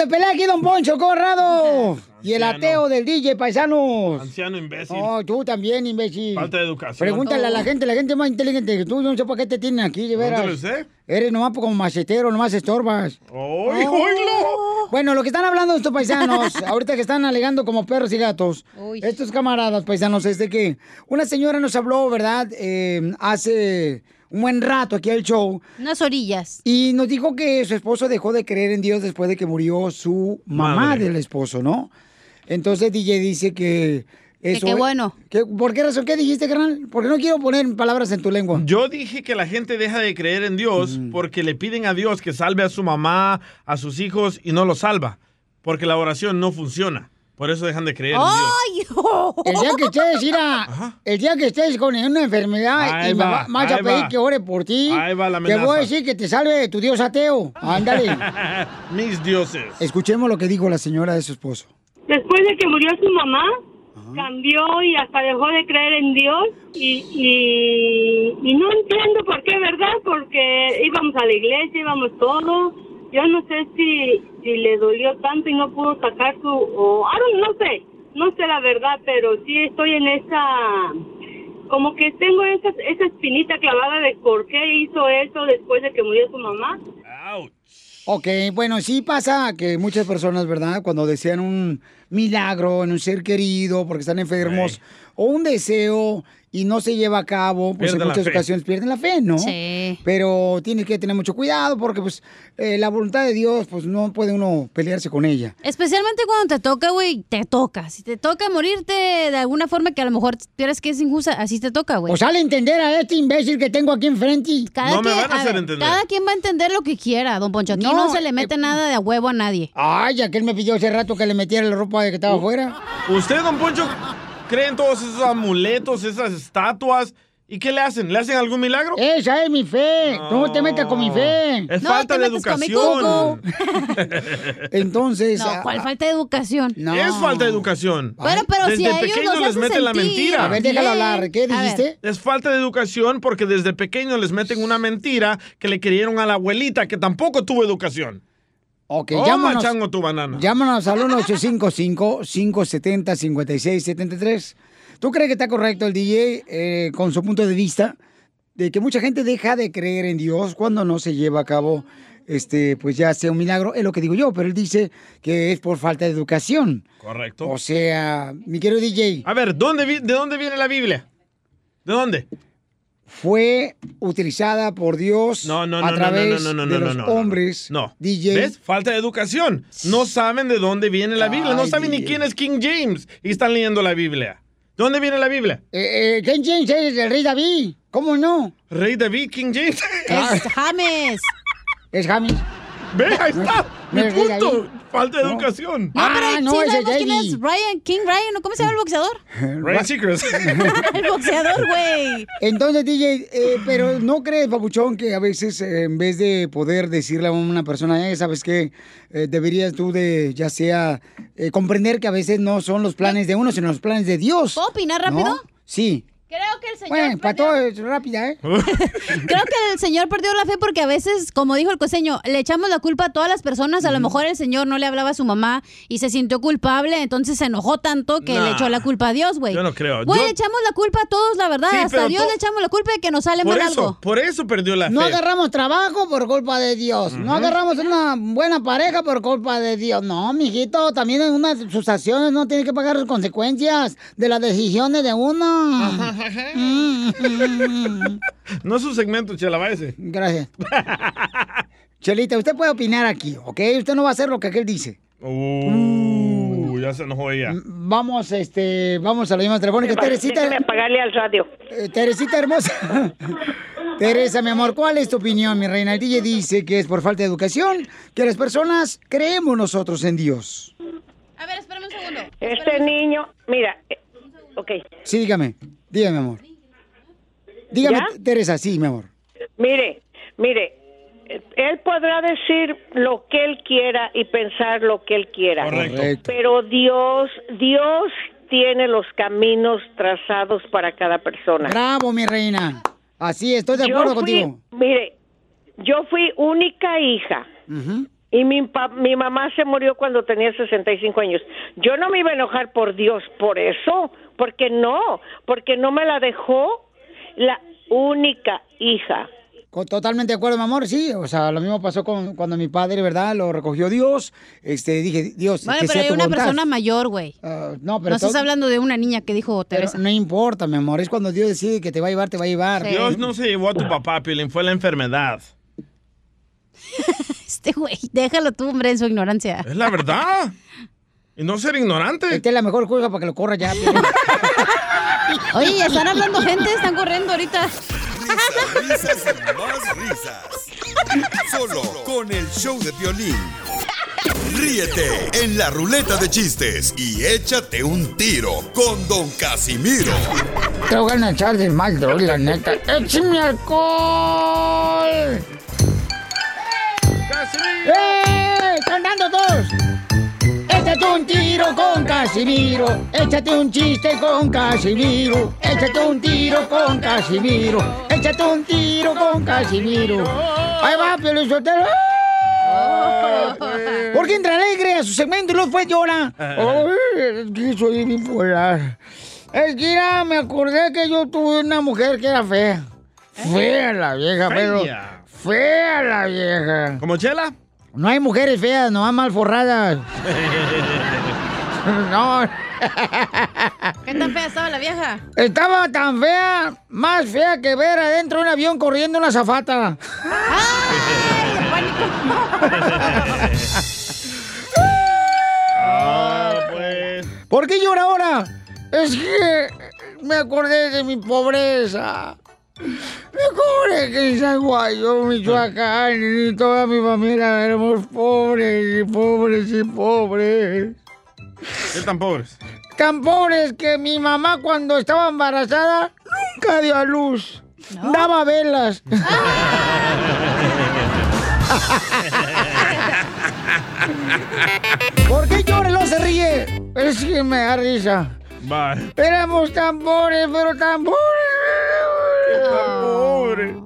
de pelea aquí, don Poncho Corrado. Y el ateo del DJ, paisanos. Anciano imbécil. Oh, tú también, imbécil. Falta de educación. Pregúntale a la gente, la gente más inteligente que tú. Yo no sé por qué te tienen aquí, de veras. Pregúntale usted. Eres nomás como macetero, nomás estorbas. ¡Ay, oílo! Bueno, lo que están hablando estos paisanos, ahorita que están alegando como perros y gatos, estos camaradas paisanos, es de que una señora nos habló, ¿verdad? Eh, hace un buen rato aquí al show. Unas orillas. Y nos dijo que su esposo dejó de creer en Dios después de que murió su mamá Madre. del esposo, ¿no? Entonces DJ dice que eso... qué bueno. que- ¿Por qué razón? ¿Qué dijiste, carnal? Porque no quiero poner palabras en tu lengua. Yo dije que la gente deja de creer en Dios porque le piden a Dios que salve a su mamá, a sus hijos y no lo salva. Porque la oración no funciona. Por eso dejan de creer en Dios. El día que estés, mira, el día que estés con una enfermedad Ahí y me va, va- vas a pedir va. que ore por ti, Ahí va la te voy a decir que te salve tu Dios ateo. Ándale. Mis dioses. Escuchemos lo que dijo la señora de su esposo. Después de que murió su mamá, cambió y hasta dejó de creer en Dios y, y, y no entiendo por qué, ¿verdad? Porque íbamos a la iglesia, íbamos todos. Yo no sé si, si le dolió tanto y no pudo sacar su... O, I don't- no sé, no sé la verdad, pero sí estoy en esa... Como que tengo esa, esa espinita clavada de por qué hizo eso después de que murió su mamá. Ok, bueno, sí pasa que muchas personas, ¿verdad? Cuando desean un milagro en un ser querido porque están enfermos o un deseo y no se lleva a cabo, pues Pierden en muchas ocasiones pierden la fe, ¿no? Sí. Pero tienes que tener mucho cuidado porque pues eh, la voluntad de Dios, pues no puede uno pelearse con ella. Especialmente cuando te toca, güey, te toca. Si te toca morirte de alguna forma que a lo mejor piensas que es injusta, así te toca, güey. Pues sale a entender a este imbécil que tengo aquí enfrente. Cada quien, ver, Cada quien va a entender lo que quiera, don Poncho. Aquí no, No, se le mete nada de a huevo a nadie. Ay, aquel me pidió hace rato que le metiera la ropa de que estaba afuera. ¿Usted, don Poncho, cree en todos esos amuletos, esas estatuas? ¿Y qué le hacen? ¿Le hacen algún milagro? Esa es mi fe. No te metas con mi fe. Es falta de educación. Entonces. No, ah, ¿cuál falta de educación? Es falta de educación. Bueno, pero desde si a ellos pequeño los les meten la mentira. A ver, déjalo hablar. ¿Qué dijiste? Es falta de educación porque desde pequeño les meten una mentira que le creyeron a la abuelita que tampoco tuvo educación. Ok, Toma, llámanos. chango, tu banana. Llámanos al 1-855-570-5673. ¿Tú crees que está correcto el DJ eh, con su punto de vista de que mucha gente deja de creer en Dios cuando no se lleva a cabo, este, pues ya sea un milagro? Es lo que digo yo, pero él dice que es por falta de educación. Correcto. O sea, mi querido DJ. A ver, ¿dónde vi- ¿de dónde viene la Biblia? ¿De dónde? Fue utilizada por Dios No, no, a no, no, través no, no, no, de no, los no, no. hombres. No. DJ. ¿Ves? Falta de educación. No saben de dónde viene la Biblia. No Ay, saben ni DJ. quién es King James. Y están leyendo la Biblia. ¿De dónde viene la Biblia? Eh, eh, King James es el rey David. ¿Cómo no? Rey David, King James. Es James. Es James. Ve, ahí está. No Mi punto. Falta de No. educación. No, pero Ah, sí no, ese sabemos quién es Ryan, King Ryan, ¿no? ¿cómo se llama el boxeador? Ryan Seacrest. el boxeador, güey. Entonces, DJ, eh, pero ¿no crees, papuchón, que a veces eh, en vez de poder decirle a una persona, eh, sabes qué, Eh, deberías tú de, ya sea, eh, comprender que a veces no son los planes de uno, sino los planes de Dios? ¿Puedo opinar ¿No? rápido? Sí. Creo que el señor. Bueno, para todo es rápida, ¿eh? Creo que el señor perdió la fe porque a veces, como dijo el costeño, le echamos la culpa a todas las personas. A lo mejor el señor no le hablaba a su mamá y se sintió culpable, entonces se enojó tanto que Nah, le echó la culpa a Dios, güey. yo no creo. Güey, Yo- le echamos la culpa a todos, la verdad. Sí, Hasta pero a Dios to- le echamos la culpa de que nos sale Por mal eso, algo. por eso perdió la fe. No agarramos trabajo por culpa de Dios. No agarramos una buena pareja por culpa de Dios. No, mijito, también en unas sus acciones no tiene que pagar las consecuencias de las decisiones de uno. Mm. No es su segmento, chela, váyase. Gracias. Chelita, usted puede opinar aquí, ¿ok? Usted no va a hacer lo que aquel dice. Uh, ya se enojó ella. Vamos, este, vamos a la llamada telefónica. Teresita. Déjeme apagarle al radio. Eh, Teresita hermosa. Teresa, mi amor, ¿cuál es tu opinión, mi reina? El DJ dice que es por falta de educación, que las personas creemos nosotros en Dios. A ver, espérame un segundo. Este niño, mira, eh, ok, Sí, dígame. Dígame, amor. Dígame, ¿Ya? Teresa, sí, mi amor. mire, mire, él podrá decir lo que él quiera y pensar lo que él quiera. Correcto. Pero Dios, Dios tiene los caminos trazados para cada persona. Bravo, mi reina. Así, estoy de Yo acuerdo fui- contigo. Mire, yo fui única hija. Y mi, pa- mi mamá se murió cuando tenía 65 años. Yo no me iba a enojar por Dios por eso, porque no, porque no me la dejó la única hija. Totalmente de acuerdo, mi amor, sí. O sea, lo mismo pasó con cuando mi padre, ¿verdad? Lo recogió Dios. Este, dije, Dios, Bueno, que pero sea hay tu una voluntad. persona mayor, güey. Ah, no, pero No estás hablando de una niña que dijo pero Teresa. no importa, mi amor. Es cuando Dios decide que te va a llevar, te va a llevar. Dios no se llevó a tu papá, Piolín, fue la enfermedad. Este güey, déjalo tú, hombre, en su ignorancia. Es la verdad. Y no ser ignorante. Esta es la mejor cosa para que lo corra ya. Oye, están hablando gente, están corriendo ahorita. Risas y más risas. Solo con el show de violín. Ríete en la ruleta de chistes y échate un tiro con Don Casimiro. Te voy a echar de mal, droga, la neta. ¡Échame alcohol! ¡Eh! ¡Cantando todos! Échate un tiro con Casimiro. Échate un chiste con Casimiro. Échate un tiro con Casimiro. Échate un tiro con Casimiro. Ahí va, Piolizotero. ¿Por qué entra alegre a su segmento y luego fue llora? Ay, es que soy bipolar. Es que me acordé que yo tuve una mujer que era fea. Fea la vieja, pero. Fea. La vieja. ¿Como Chela? No hay mujeres feas, nomás mal forradas. No. ¿Qué tan fea estaba la vieja? Estaba tan fea, más fea que ver adentro de un avión corriendo una zafata. Ah, pues. ¿Por qué llora ahora? Es que me acordé de mi pobreza. Me acordé que en San Guayo, Michoacán, y toda mi familia éramos pobres y pobres y pobres. ¿Qué tan pobres? Tan pobres que mi mamá cuando estaba embarazada nunca dio a luz. Daba velas. ¿Por qué llora y no se ríe? Es que me da risa. Bye. Éramos tan pobres, pero tan pobres. Pobre.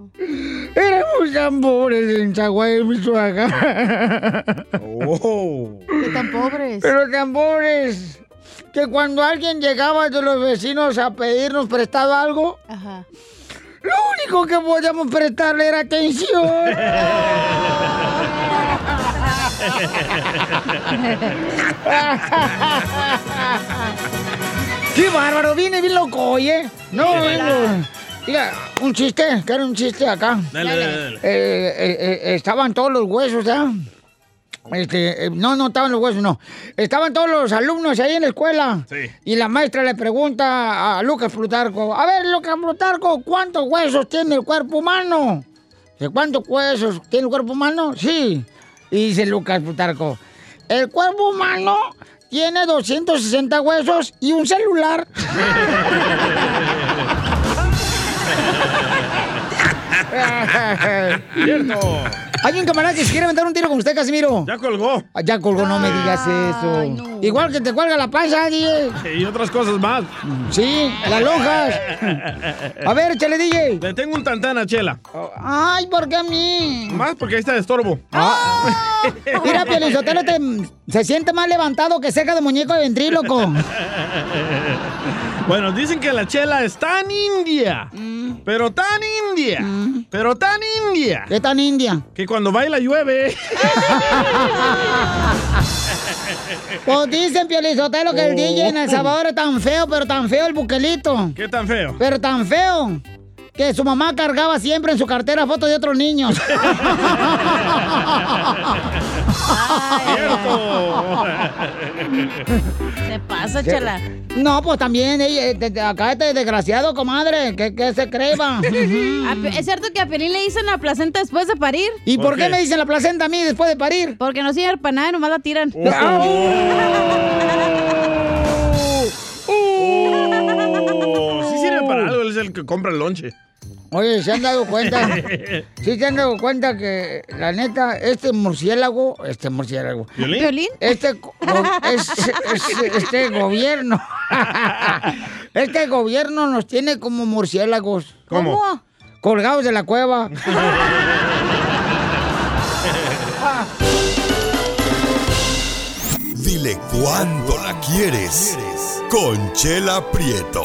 Éramos tan pobres en Chaguay, Michoacán. Oh. ¿Qué tan pobres? Pero tan pobres que cuando alguien llegaba de los vecinos a pedirnos prestado algo, Ajá. lo único que podíamos prestarle era atención. ¡Qué bárbaro! Viene bien loco, oye. No, vengo. Mira, un chiste, que era un chiste acá. Dale, dale, dale. Eh, eh, eh, estaban todos los huesos, ¿ya? Este, no, no estaban los huesos, no. Estaban todos los alumnos ahí en la escuela. Sí. Y la maestra le pregunta a Lucas Plutarco, a ver, Lucas Plutarco, ¿cuántos huesos tiene el cuerpo humano? Dice, ¿cuántos huesos tiene el cuerpo humano? Sí. Y dice Lucas Plutarco, el cuerpo humano tiene 260 huesos y un celular. Cierto. Hay un camarada que se quiere aventar un tiro con usted, Casimiro. Ya colgó. Ah, Ya colgó, no me digas eso. Ay, no. Igual que te cuelga la panza, DJ. Y otras cosas más. Sí, las lonjas. A ver, échale, DJ. Le tengo un tantán a Chela. Ay, ¿por qué a mí? Más porque ahí está de estorbo. Ah. Mira, Pielizotelo te, se siente más levantado que cerca de muñeco de ventríloco. Bueno, dicen que la chela es tan india, pero tan india, pero tan india, ¿Qué tan india? que cuando baila llueve. Pues dicen, Pielizotelo, que el DJ en El Salvador es tan feo, pero tan feo el buquelito. ¿Qué tan feo? Pero tan feo que su mamá cargaba siempre en su cartera fotos de otros niños. Cierto. Se pasa, chala. No, pues también, ella, eh, de- de- acá este desgraciado, comadre, que, que se creba. A Pe- ¿Es cierto que a Pelín le dicen la placenta después de parir? ¿Y ¿Por por qué qué? me dicen la placenta a mí después de parir? Porque no sirve para nada, nomás la tiran. Oh, el que compra el lonche. Oye, ¿se han dado cuenta? ¿Sí se han dado cuenta que, la neta, este murciélago, este murciélago, ¿Violín? ¿Violín? este, go- es- es- este gobierno, este gobierno nos tiene como murciélagos, ¿Cómo? colgados de la cueva. Dile cuándo la quieres. Conchela Prieto.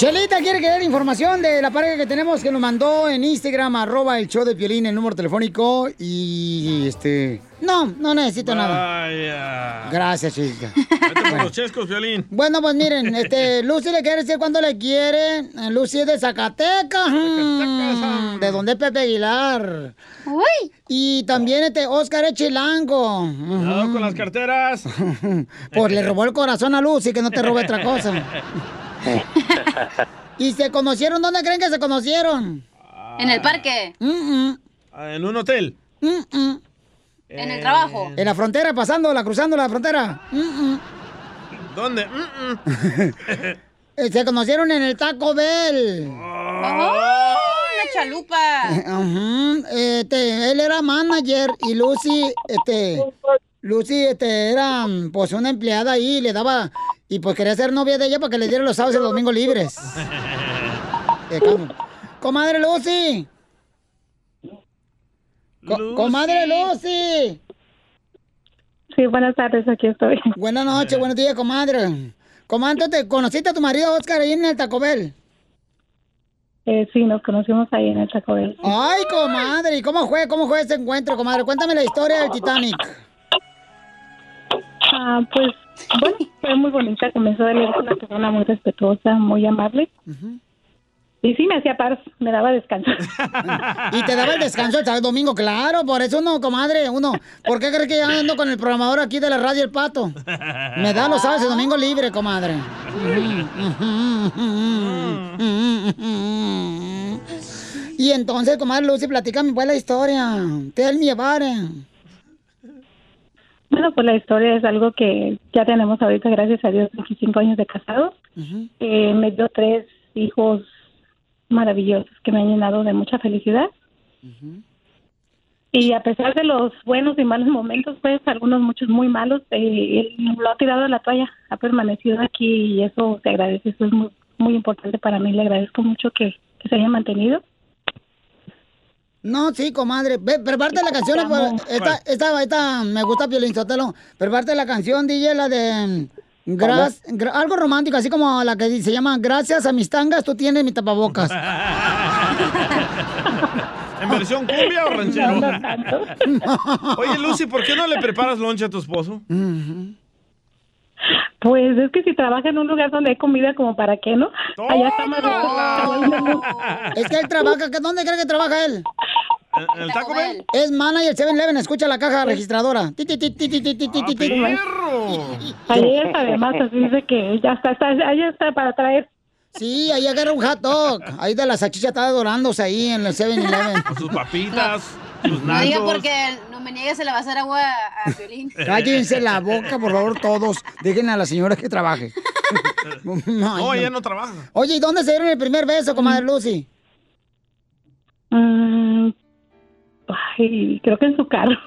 Chelita quiere querer información de la pareja que tenemos que nos mandó en Instagram, arroba el show de Piolín, el número telefónico y este... No, no necesito nada. Vaya. Gracias, Chelita. Vete por los chescos, violín. Bueno, pues miren, este, Lucy le quiere decir cuándo le quiere. Lucy es de Zacatecas. mm, de donde es Pepe Aguilar. Uy. Y también este Oscar es chilango. Cuidado con las carteras. Pues le robó el corazón a Lucy, que no te robe otra cosa. ¿Y se conocieron? ¿Dónde creen que se conocieron? En el parque. Ah, En un hotel. En el trabajo. En la frontera, pasándola, cruzando la frontera. ¿Dónde? Mm, mm. Eh, Se conocieron en el Taco Bell. ¡Oh! ¡Una chalupa! Este, él era manager y Lucy, este, Lucy, este, era, pues, una empleada ahí, le daba, y pues quería ser novia de ella para que le diera los sábados y los domingos libres. Eh. Comadre Lucy. Co- Comadre Lucy. Sí, buenas tardes, aquí estoy. Buenas noches, buenos días, comadre. Comadre, ¿te conociste a tu marido Oscar ahí en el Taco Bell? Eh, sí, nos conocimos ahí en el Taco Bell. Ay, comadre, ¿y cómo fue? ¿Cómo fue ese encuentro, comadre? Cuéntame la historia del Titanic. Ah, pues, bueno, fue muy bonita. Comenzó a leer una persona muy respetuosa, muy amable. Y sí, me hacía paz, me daba descanso. Y te daba el descanso el sábado domingo, claro, por eso uno, comadre, uno. ¿Por qué crees que yo ando con el programador aquí de la radio El Pato? Me da los sábados y domingos libre, comadre. Y entonces, comadre Lucy, platícame pues la historia. Tell me about it. Bueno, pues la historia es algo que ya tenemos ahorita, gracias a Dios, 25 años de casados. Eh, me dio tres hijos maravillosos que me han llenado de mucha felicidad. Y a pesar de los buenos y malos momentos, pues algunos muchos muy malos, eh, él lo ha tirado a la toalla, ha permanecido aquí y eso se agradece, eso es muy, muy importante para mí, le agradezco mucho que, que se haya mantenido. No, sí, comadre. Ve, prepárate la canción. pues, esta, esta, esta, me gusta Piolín Sotelo. Prepárate la canción, DJ, la de... mm, gras- gra- algo romántico, así como la que se llama Gracias a mis tangas, tú tienes mi tapabocas. ¿En versión cumbia o ranchero? Oye, Lucy, ¿por qué no le preparas lonche a tu esposo? Pues es que si trabaja en un lugar donde hay comida, como para qué, ¿no? Allá está más. Es que él trabaja, ¿dónde cree que trabaja él? ¿El, el Taco Bell? Es manager 7-Eleven, escucha la caja registradora. Ayer ah, además así dice que ya está, está, ahí está para traer. Sí, ahí agarra un hot dog. Ahí de la salchicha está dorándose ahí en el 7-Eleven. Con sus papitas. No diga porque no me niegues, se le va a hacer agua a Violín. Cállense la boca, por favor, todos. Dejen a la señora que trabaje. Ay, No, ella no trabaja. Oye, ¿y dónde se dieron el primer beso, comadre Lucy? Mm, ay, creo que en su carro.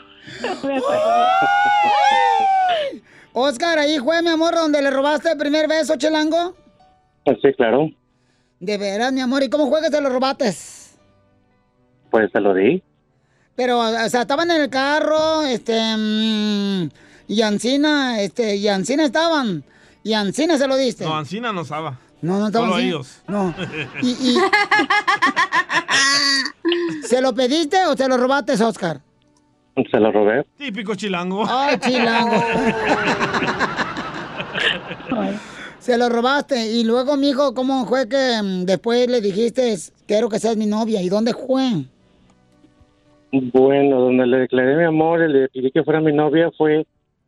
No. Oscar, ahí fue, mi amor, donde le robaste el primer beso, Chelango. Sí, claro. De veras, mi amor, ¿y cómo que te lo robaste? Pues se lo di. Pero, o sea, estaban en el carro, este, mm, y Ancina, este, y Ancina estaban, y Ancina se lo diste. No, Ancina no sabe. No, no estaban Solo ellos. No. Y, y- ¿Se lo pediste o se lo robaste, Oscar? Se lo robé. Típico chilango. Ay, chilango. Se lo robaste. Y luego, mijo, ¿cómo fue que mm, después le dijiste, quiero que seas mi novia? ¿Y dónde fue? Bueno, donde le declaré mi amor y le pedí que fuera mi novia fue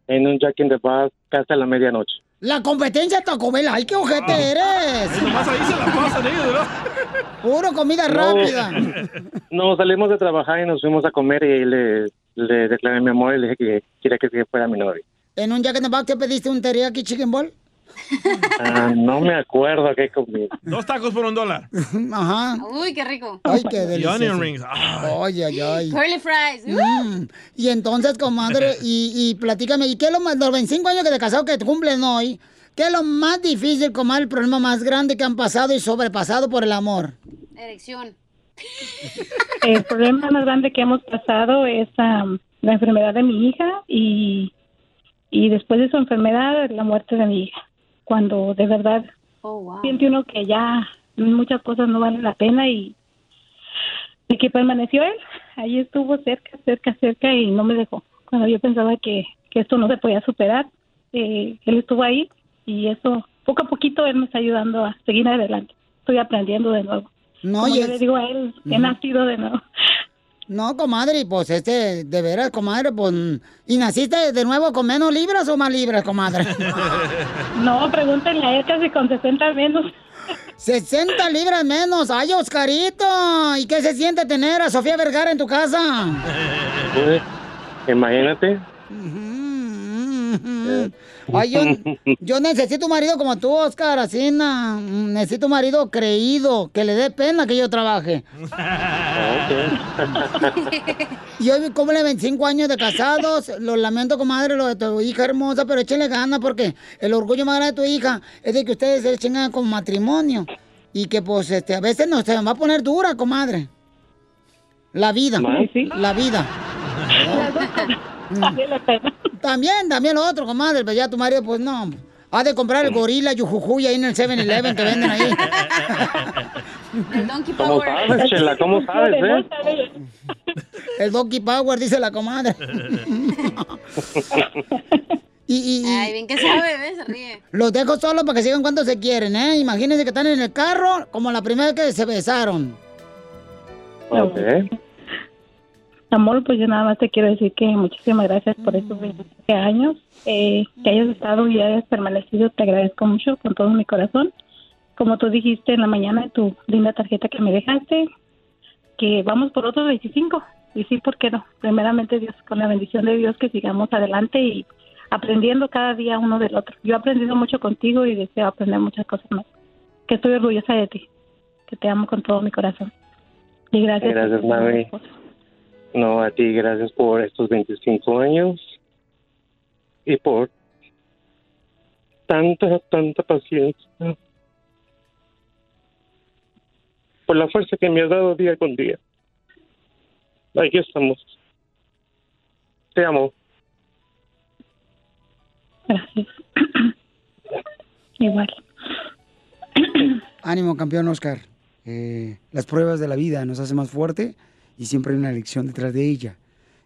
en un Jack in the Box casi a la medianoche. La competencia Taco Bell. ¡Ay, qué ojete eres! Nomás ahí se la pasan ellos, ¿verdad? Puro comida No. rápida. No, salimos de trabajar y nos fuimos a comer y ahí le, le declaré mi amor y le dije que quería que fuera mi novia. ¿En un Jack in the Box te pediste un teriyaki chicken ball? Ah, no me acuerdo qué comí. Dos tacos por un dólar. Ajá. Uy, qué rico. Ay, qué Y delicioso. onion rings. Ay, ay, ay. Curly fries. Mm. Y entonces, comadre, y, y platícame, ¿y qué es lo más, los 25 años que te casado que te cumplen hoy? ¿Qué es lo más difícil, comadre, el problema más grande que han pasado y sobrepasado por el amor? Erección. El problema más grande que hemos pasado es la enfermedad de mi hija y, y después de su enfermedad la muerte de mi hija. Cuando de verdad Oh, wow. siente uno que ya muchas cosas no valen la pena y, y que permaneció él. Ahí estuvo cerca, cerca, cerca y no me dejó. Cuando yo pensaba que, que esto no se podía superar, eh, él estuvo ahí y eso, poco a poquito él me está ayudando a seguir adelante. Estoy aprendiendo de nuevo. No, Como yo es- le digo a él, he nacido de nuevo. No, comadre, y pues este, de veras, comadre, pues, ¿y naciste de nuevo con menos libras o más libras, comadre? No, pregúntenle a él casi con 60 menos. 60 libras menos, ay, Oscarito, ¿y qué se siente tener a Sofía Vergara en tu casa? Pues, imagínate. Ay, yo, yo necesito un marido como tú, Oscar, así, na, mm, necesito un marido creído, que le dé pena que yo trabaje. Y hoy cumple 25 años de casados. Lo lamento, comadre, lo de tu hija hermosa, pero échenle ganas porque el orgullo más grande de tu hija es de que ustedes se echen ganas con matrimonio. Y que, pues, este, a veces no se va a poner dura, comadre. La vida. La vida. También, también lo otro, comadre. Pero ya tu marido, pues no. Ha de comprar el gorila yujujuy ahí en el 7-Eleven que venden ahí. El Donkey ¿Cómo Power. sabes, Chela? ¿Cómo sabes, eh? El Donkey Power, dice la comadre. y, y- y- Ay, bien que sabe, ¿ves? Se ríe. Los dejo solos para que sigan cuando se quieren, ¿eh? Imagínense que están en el carro como la primera vez que se besaron. Ok. Amor, pues yo nada más te quiero decir que muchísimas gracias por estos 27 años, eh, que hayas estado y hayas permanecido, te agradezco mucho con todo mi corazón. Como tú dijiste en la mañana en tu linda tarjeta que me dejaste, que vamos por otros 25. Y sí, ¿por qué no? Primeramente, Dios, con la bendición de Dios, que sigamos adelante y aprendiendo cada día uno del otro. Yo he aprendido mucho contigo y deseo aprender muchas cosas más. Que estoy orgullosa de ti, que te amo con todo mi corazón. Y gracias. Gracias, mami. No, a ti, gracias por estos 25 años y por tanta, tanta paciencia. Por la fuerza que me has dado día con día. Aquí estamos. Te amo. Gracias. Igual. Ánimo, campeón Oscar. Eh, las pruebas de la vida nos hacen más fuerte y siempre hay una lección detrás de ella.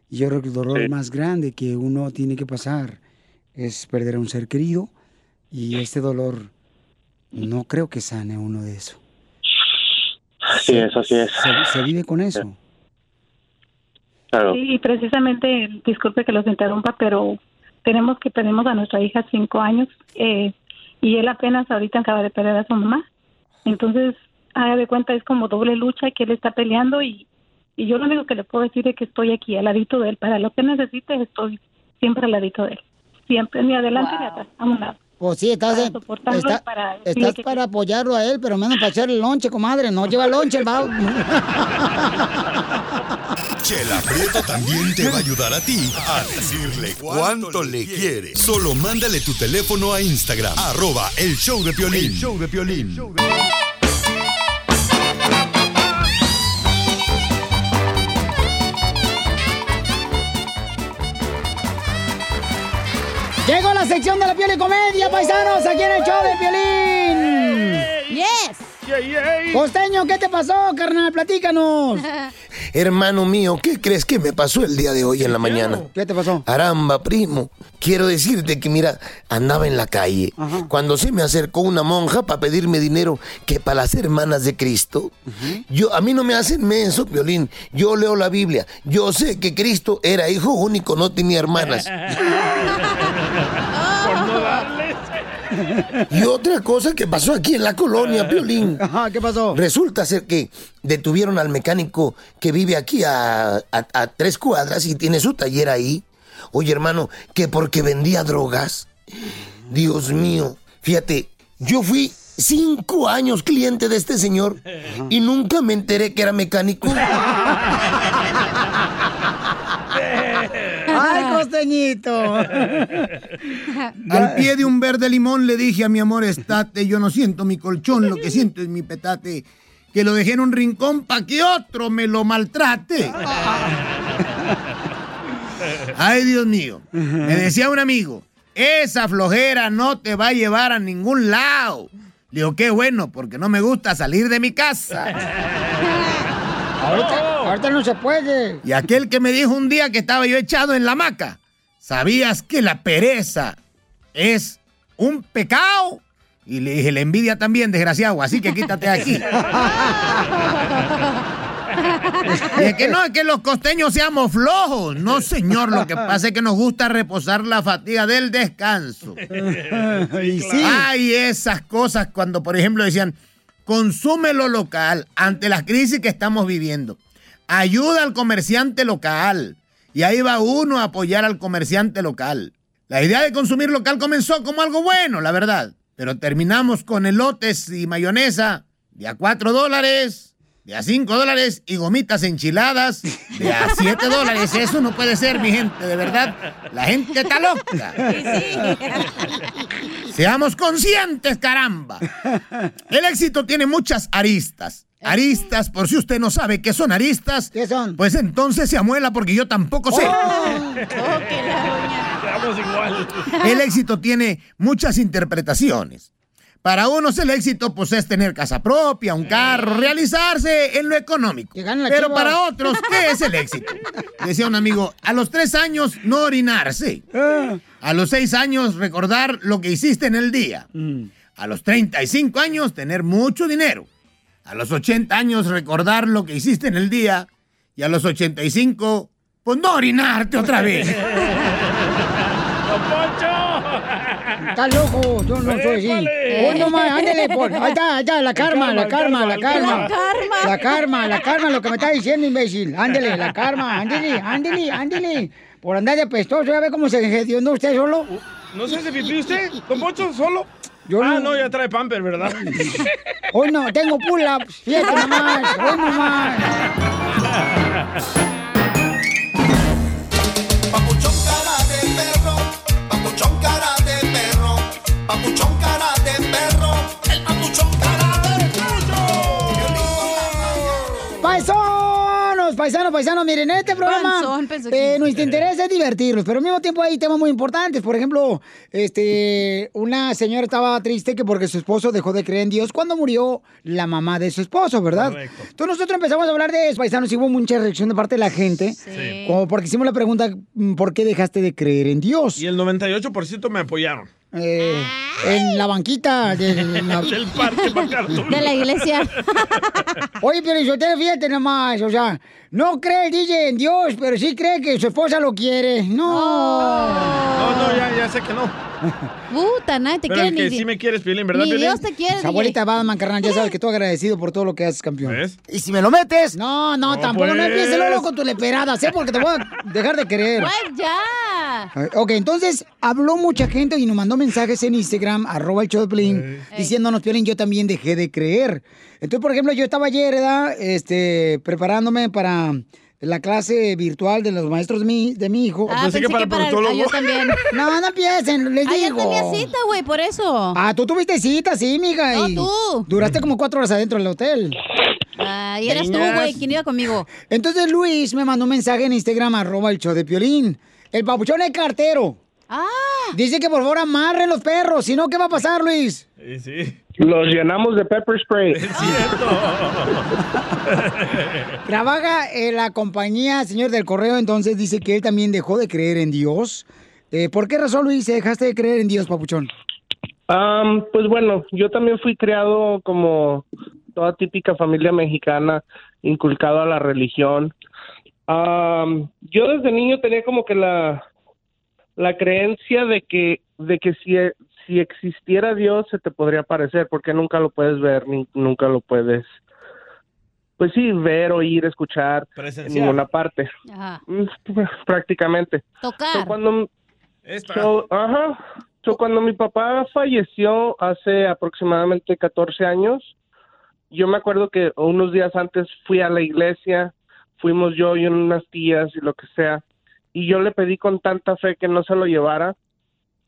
Y yo creo que el dolor Sí. más grande que uno tiene que pasar es perder a un ser querido y este dolor no creo que sane uno de eso. Así es, así es. Se, se vive con eso. Claro. Sí, y precisamente, disculpe que los interrumpa, pero tenemos que perdimos a nuestra hija cinco años eh, y él apenas ahorita acaba de perder a su mamá. Entonces, haga de cuenta, es como doble lucha que él está peleando y, y yo lo único que le puedo decir es que estoy aquí al ladito de él. Para lo que necesite, estoy siempre al ladito de él. Siempre, ni adelante ni atrás, a un lado. Pues sí, estás, Para está- para estás que- para apoyarlo a él, pero menos para echarle lonche, comadre. No lleva lonche el vago. Chela Prieto también te va a ayudar a ti a decirle cuánto le quiere. Solo mándale tu teléfono a Instagram, arroba el show de Piolín. El show de Piolín. Sección de la piel y comedia, paisanos, aquí en el show de Piolín. Costeño, ¿qué te pasó, carnal? Platícanos. Hermano mío, ¿qué crees que me pasó el día de hoy en la mañana? ¿Qué te pasó? Aramba, primo. Quiero decirte que, mira, andaba en la calle cuando se me acercó una monja para pedirme dinero que para las hermanas de Cristo. Yo, a mí no me hacen menso, Violín. Yo leo la Biblia. Yo sé que Cristo era hijo único, no tenía hermanas. Y otra cosa que pasó aquí en la colonia, Violín. Ajá, ¿qué pasó? Resulta ser que detuvieron al mecánico que vive aquí a, a- a tres cuadras y tiene su taller ahí. Oye, hermano, que porque vendía drogas. Dios mío, Fíjate, yo fui cinco años cliente de este señor y nunca me enteré que era mecánico. Al pie de un verde limón le dije a mi amor, estate, yo no siento mi colchón, lo que siento es mi petate, que lo dejé en un rincón pa' que otro me lo maltrate. Ay, Dios mío, me decía un amigo, esa flojera no te va a llevar a ningún lado. Le digo, qué bueno, porque no me gusta salir de mi casa. Ahorita, ahorita no se puede. Y aquel que me dijo un día que estaba yo echado en la hamaca, ¿sabías que la pereza es un pecado? Y le dije, la envidia también, desgraciado, así que quítate de aquí. Y es que no, es que los costeños seamos flojos. No, señor, lo que pasa es que nos gusta reposar la fatiga del descanso. Y sí. Hay esas cosas cuando, por ejemplo, decían, consume lo local ante las crisis que estamos viviendo. Ayuda al comerciante local. Y ahí va uno a apoyar al comerciante local. La idea de consumir local comenzó como algo bueno, la verdad. Pero terminamos con elotes y mayonesa de a 4 dólares, de a 5 dólares y gomitas enchiladas de a 7 dólares. Eso no puede ser, mi gente, de verdad. La gente está loca. Seamos conscientes, caramba. El éxito tiene muchas aristas. Aristas, por si usted no sabe qué son aristas, ¿Qué son? pues entonces se amuela porque yo tampoco sé. Estamos igual. El éxito tiene muchas interpretaciones. Para unos el éxito pues es tener casa propia, un carro, realizarse en lo económico. Pero para otros, ¿qué es el éxito? Decía un amigo, a los tres años no orinarse. A los seis años recordar lo que hiciste en el día. A los 35 años tener mucho dinero. A los 80 años recordar lo que hiciste en el día. Y a los 85, pues no orinarte otra vez. Estás loco, yo no soy así. Oh, no más, ándale, por. Ahí está, ahí está, la karma, la karma, la karma. La karma. La karma, la karma, lo que me está diciendo, imbécil. Ándale, la karma, ándale, ándale, ándale. Por andar de apestoso, ¿ya ve cómo se gestionó usted solo? ¿No se hace pipí usted, Don Poncho, solo? Yo ah, no. no, ya trae pamper, ¿verdad? Hoy no, tengo pull-ups, fíjate nomás, hoy nomás. Papuchón cara de perro, papuchón cara de perro, papuchón Paisanos, paisanos, paisanos, miren, este programa, Panzón, pensó que- eh, nuestro interés es divertirlos, pero al mismo tiempo hay temas muy importantes. Por ejemplo, este, una señora estaba triste que porque su esposo dejó de creer en Dios cuando murió la mamá de su esposo, ¿verdad? Correcto. Entonces nosotros empezamos a hablar de eso, paisanos, y hubo mucha reacción de parte de la gente, Sí. como porque hicimos la pregunta, mm, ¿por qué dejaste de creer en Dios? Y el 98% me apoyaron. Eh, en la banquita de la... Del parque. De la iglesia. Oye, pero yo te fíjate nomás, o sea, no cree el DJ en Dios, pero sí cree que su esposa lo quiere. No. No, no, ya, ya sé que no. Puta, nadie te Pero quiere que sí me quieres, Piolín, ¿verdad, ni? Dios te quiere, abuelita Batman, carnal, ya sabes que tú agradecido por todo lo que haces, campeón. ¿Ves? Y si me lo metes. No, no, No, tampoco, no pues. empieces luego con tu leperada, sé porque te voy a dejar de querer. Pues ya. Ok, entonces habló mucha gente y nos mandó mensajes en Instagram, arroba el show de Piolín, diciéndonos, Piolín, yo también dejé de creer. Entonces, por ejemplo, yo estaba ayer, ¿verdad? Este, preparándome para la clase virtual de los maestros de mi, de mi hijo. Ah, pensé, que para, el... ah, yo también. No, no empiecen, les Ah, ya digo. tenía cita, güey, por eso. Ah, tú tuviste cita, sí, mija. No, y tú. Duraste como cuatro horas adentro del hotel. Ah, y eras tú, güey, ¿quién iba conmigo? Entonces Luis me mandó un mensaje en Instagram, arroba el show de Piolín. El papuchón es cartero. Ah. Dice que por favor amarren los perros, si no, ¿qué va a pasar, Luis? Sí, sí. Los llenamos de pepper spray. Es cierto. Trabaja en la compañía, señor del correo, entonces dice que él también dejó de creer en Dios. Eh, ¿Por qué razón, Luis, dejaste de creer en Dios, papuchón? Pues bueno, yo también fui criado como toda típica familia mexicana, inculcado a la religión. Yo desde niño tenía como que la, la creencia de que, de que si, si existiera Dios se te podría aparecer, porque nunca lo puedes ver, ni nunca lo puedes, pues sí, ver, oír, escuchar en Presenciar. ninguna parte, Ajá. Mm, prácticamente. So, Tocar. cuando. So, ajá. So, cuando mi papá falleció hace aproximadamente 14 años, yo me acuerdo que unos días antes fui a la iglesia, fuimos yo y unas tías y lo que sea, y yo le pedí con tanta fe que no se lo llevara,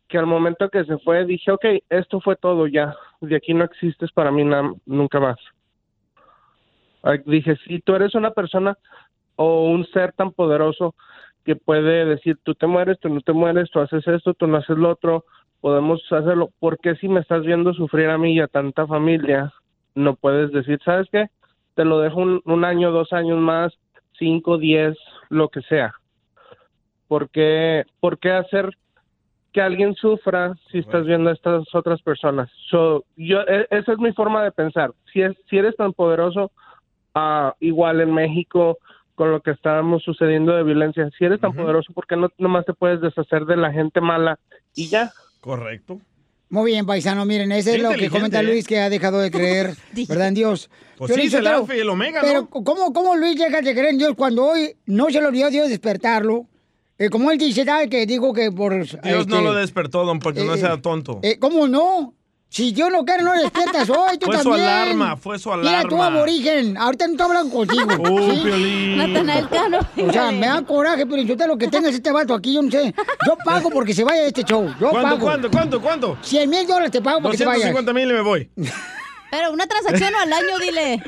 que al momento que se fue dije, ok, esto fue todo ya, de aquí no existes para mí nunca más. Dije, si tú eres una persona o un ser tan poderoso que puede decir, tú te mueres, tú no te mueres, tú haces esto, tú no haces lo otro, podemos hacerlo. ¿Por qué si me estás viendo sufrir a mí y a tanta familia, no puedes decir, ¿sabes qué? Te lo dejo un, un año, dos años más, cinco, diez, lo que sea. ¿Por qué, por qué hacer que alguien sufra si estás viendo a estas otras personas? So, yo, e- esa es mi forma de pensar. Si, es, si eres tan poderoso, ah, igual en México, con lo que estábamos sucediendo de violencia, si eres tan poderoso, ¿por qué no nomás te puedes deshacer de la gente mala y ya? Correcto. Muy bien, paisano, miren, ese es lo que comenta ¿eh? Luis, que ha dejado de creer, ¿verdad, en Dios? Pues Yo sí, es el alfa y el omega, Pero, ¿no? ¿cómo, ¿cómo Luis llega de creer en Dios cuando hoy no se le olvidó Dios despertarlo? Eh, como él dice, ¿sabe? Que digo que por... Dios este, no lo despertó, don, porque no eh, sea tonto. eh, ¿Cómo no? Si Dios no quiere, no despiertas hoy, tú Fue su también. alarma, fue su Mira, tú alarma. aborigen, ahorita no estoy hablando contigo. Oh, Piolín. Natanael Cano. O sea, me da coraje, pero yo te lo que tengas este vato aquí, yo no sé. Yo pago porque se vaya de este show. Yo ¿Cuánto, pago. cuánto, cuánto, cuánto? 100 mil dólares te pago porque te vayas. 250 mil y me voy. Pero una transacción al año, dile.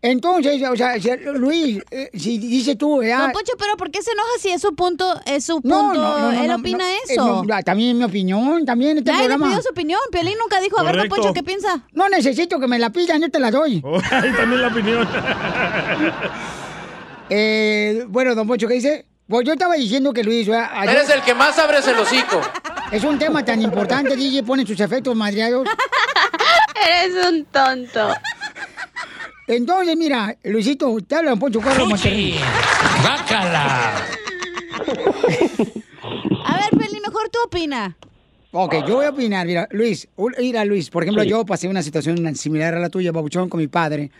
Entonces, o sea, si- Luis, eh, si dices tú, ya... Don Poncho, pero ¿por qué se enoja si es su punto? Es su punto. No, no, no, no, Él no, opina no, eh, eso. no, también es mi opinión, también este Ya, él le programa. pidió su opinión. Piolín nunca dijo, a ver. Poncho, ¿qué piensa? No necesito que me la pidan, yo te la doy. Oh, ahí también la opinión. Eh, bueno, don Poncho, ¿qué dice? Pues yo estaba diciendo que Luis... Ayer- Eres el que más abres el hocico. Es un tema tan importante, DJ, pone sus efectos madreados. Eres un tonto. Entonces, mira, Luisito, te habla don Poncho Carlos Monterrey. ¡Bácala! A ver, Piolín, mejor tú opina. Ok, yo voy a opinar. Mira, Luis, un- mira, Luis, por ejemplo, yo pasé una situación similar a la tuya, Pabuchón, con mi padre.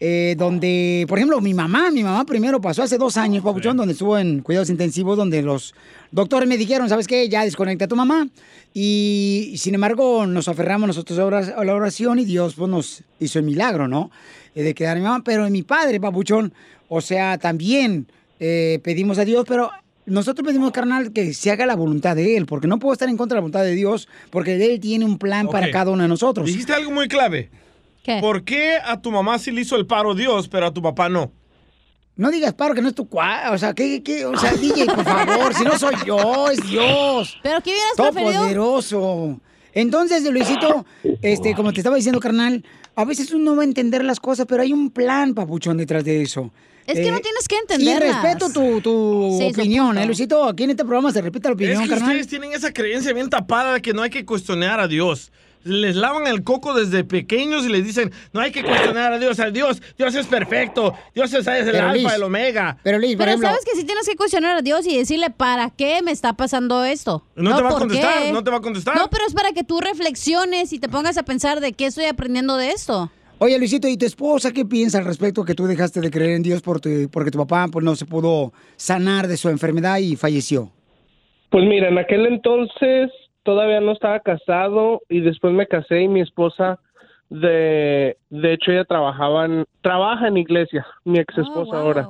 Eh, donde, por ejemplo, mi mamá, mi mamá primero pasó hace dos años, Pabuchón, donde estuvo en cuidados intensivos, donde los doctores me dijeron, ¿sabes qué? Ya desconecta a tu mamá. Y sin embargo, nos aferramos nosotros a la oración y Dios pues, nos hizo el milagro, ¿no? Eh, de quedar a mi mamá. Pero mi padre, Pabuchón, o sea, también eh, pedimos a Dios, pero nosotros pedimos, carnal, que se haga la voluntad de Él, porque no puedo estar en contra de la voluntad de Dios, porque Él tiene un plan para cada uno de nosotros. Dijiste algo muy clave. ¿Qué? ¿Por qué a tu mamá sí le hizo el paro Dios, pero a tu papá no? No digas paro que no es tu cua... O sea, ¿qué, qué? O sea, DJ, por favor, si no soy yo, es Dios. ¿Pero qué hubieras preferido? Todopoderoso. Entonces, Luisito, este, como te estaba diciendo, carnal, a veces uno va a entender las cosas, pero hay un plan, papuchón, detrás de eso. Es que Eh, no tienes que Sí, entenderlas. respeto tu, tu Sí, opinión. ¿eh, Luisito? Aquí en este programa se repite la opinión, es que carnal. ustedes tienen esa creencia bien tapada de que no hay que cuestionar a Dios. Les lavan el coco desde pequeños y les dicen, no hay que cuestionar a Dios. A Dios, Dios es perfecto. Dios es, es el Pero, alfa, Liz, el omega. Pero, Liz, por Pero ejemplo, sabes que sí tienes que cuestionar a Dios y decirle, ¿para qué me está pasando esto? No te va a ¿por contestar, qué? no te va a contestar. No, pero es para que tú reflexiones y te pongas a pensar de qué estoy aprendiendo de esto. Oye, Luisito, ¿y tu esposa qué piensa al respecto que tú dejaste de creer en Dios por tu- porque tu papá pues, no se pudo sanar de su enfermedad y falleció? Pues mira, en aquel entonces todavía no estaba casado y después me casé y mi esposa de de hecho ella trabajaba en trabaja en iglesia, mi ex esposa ahora.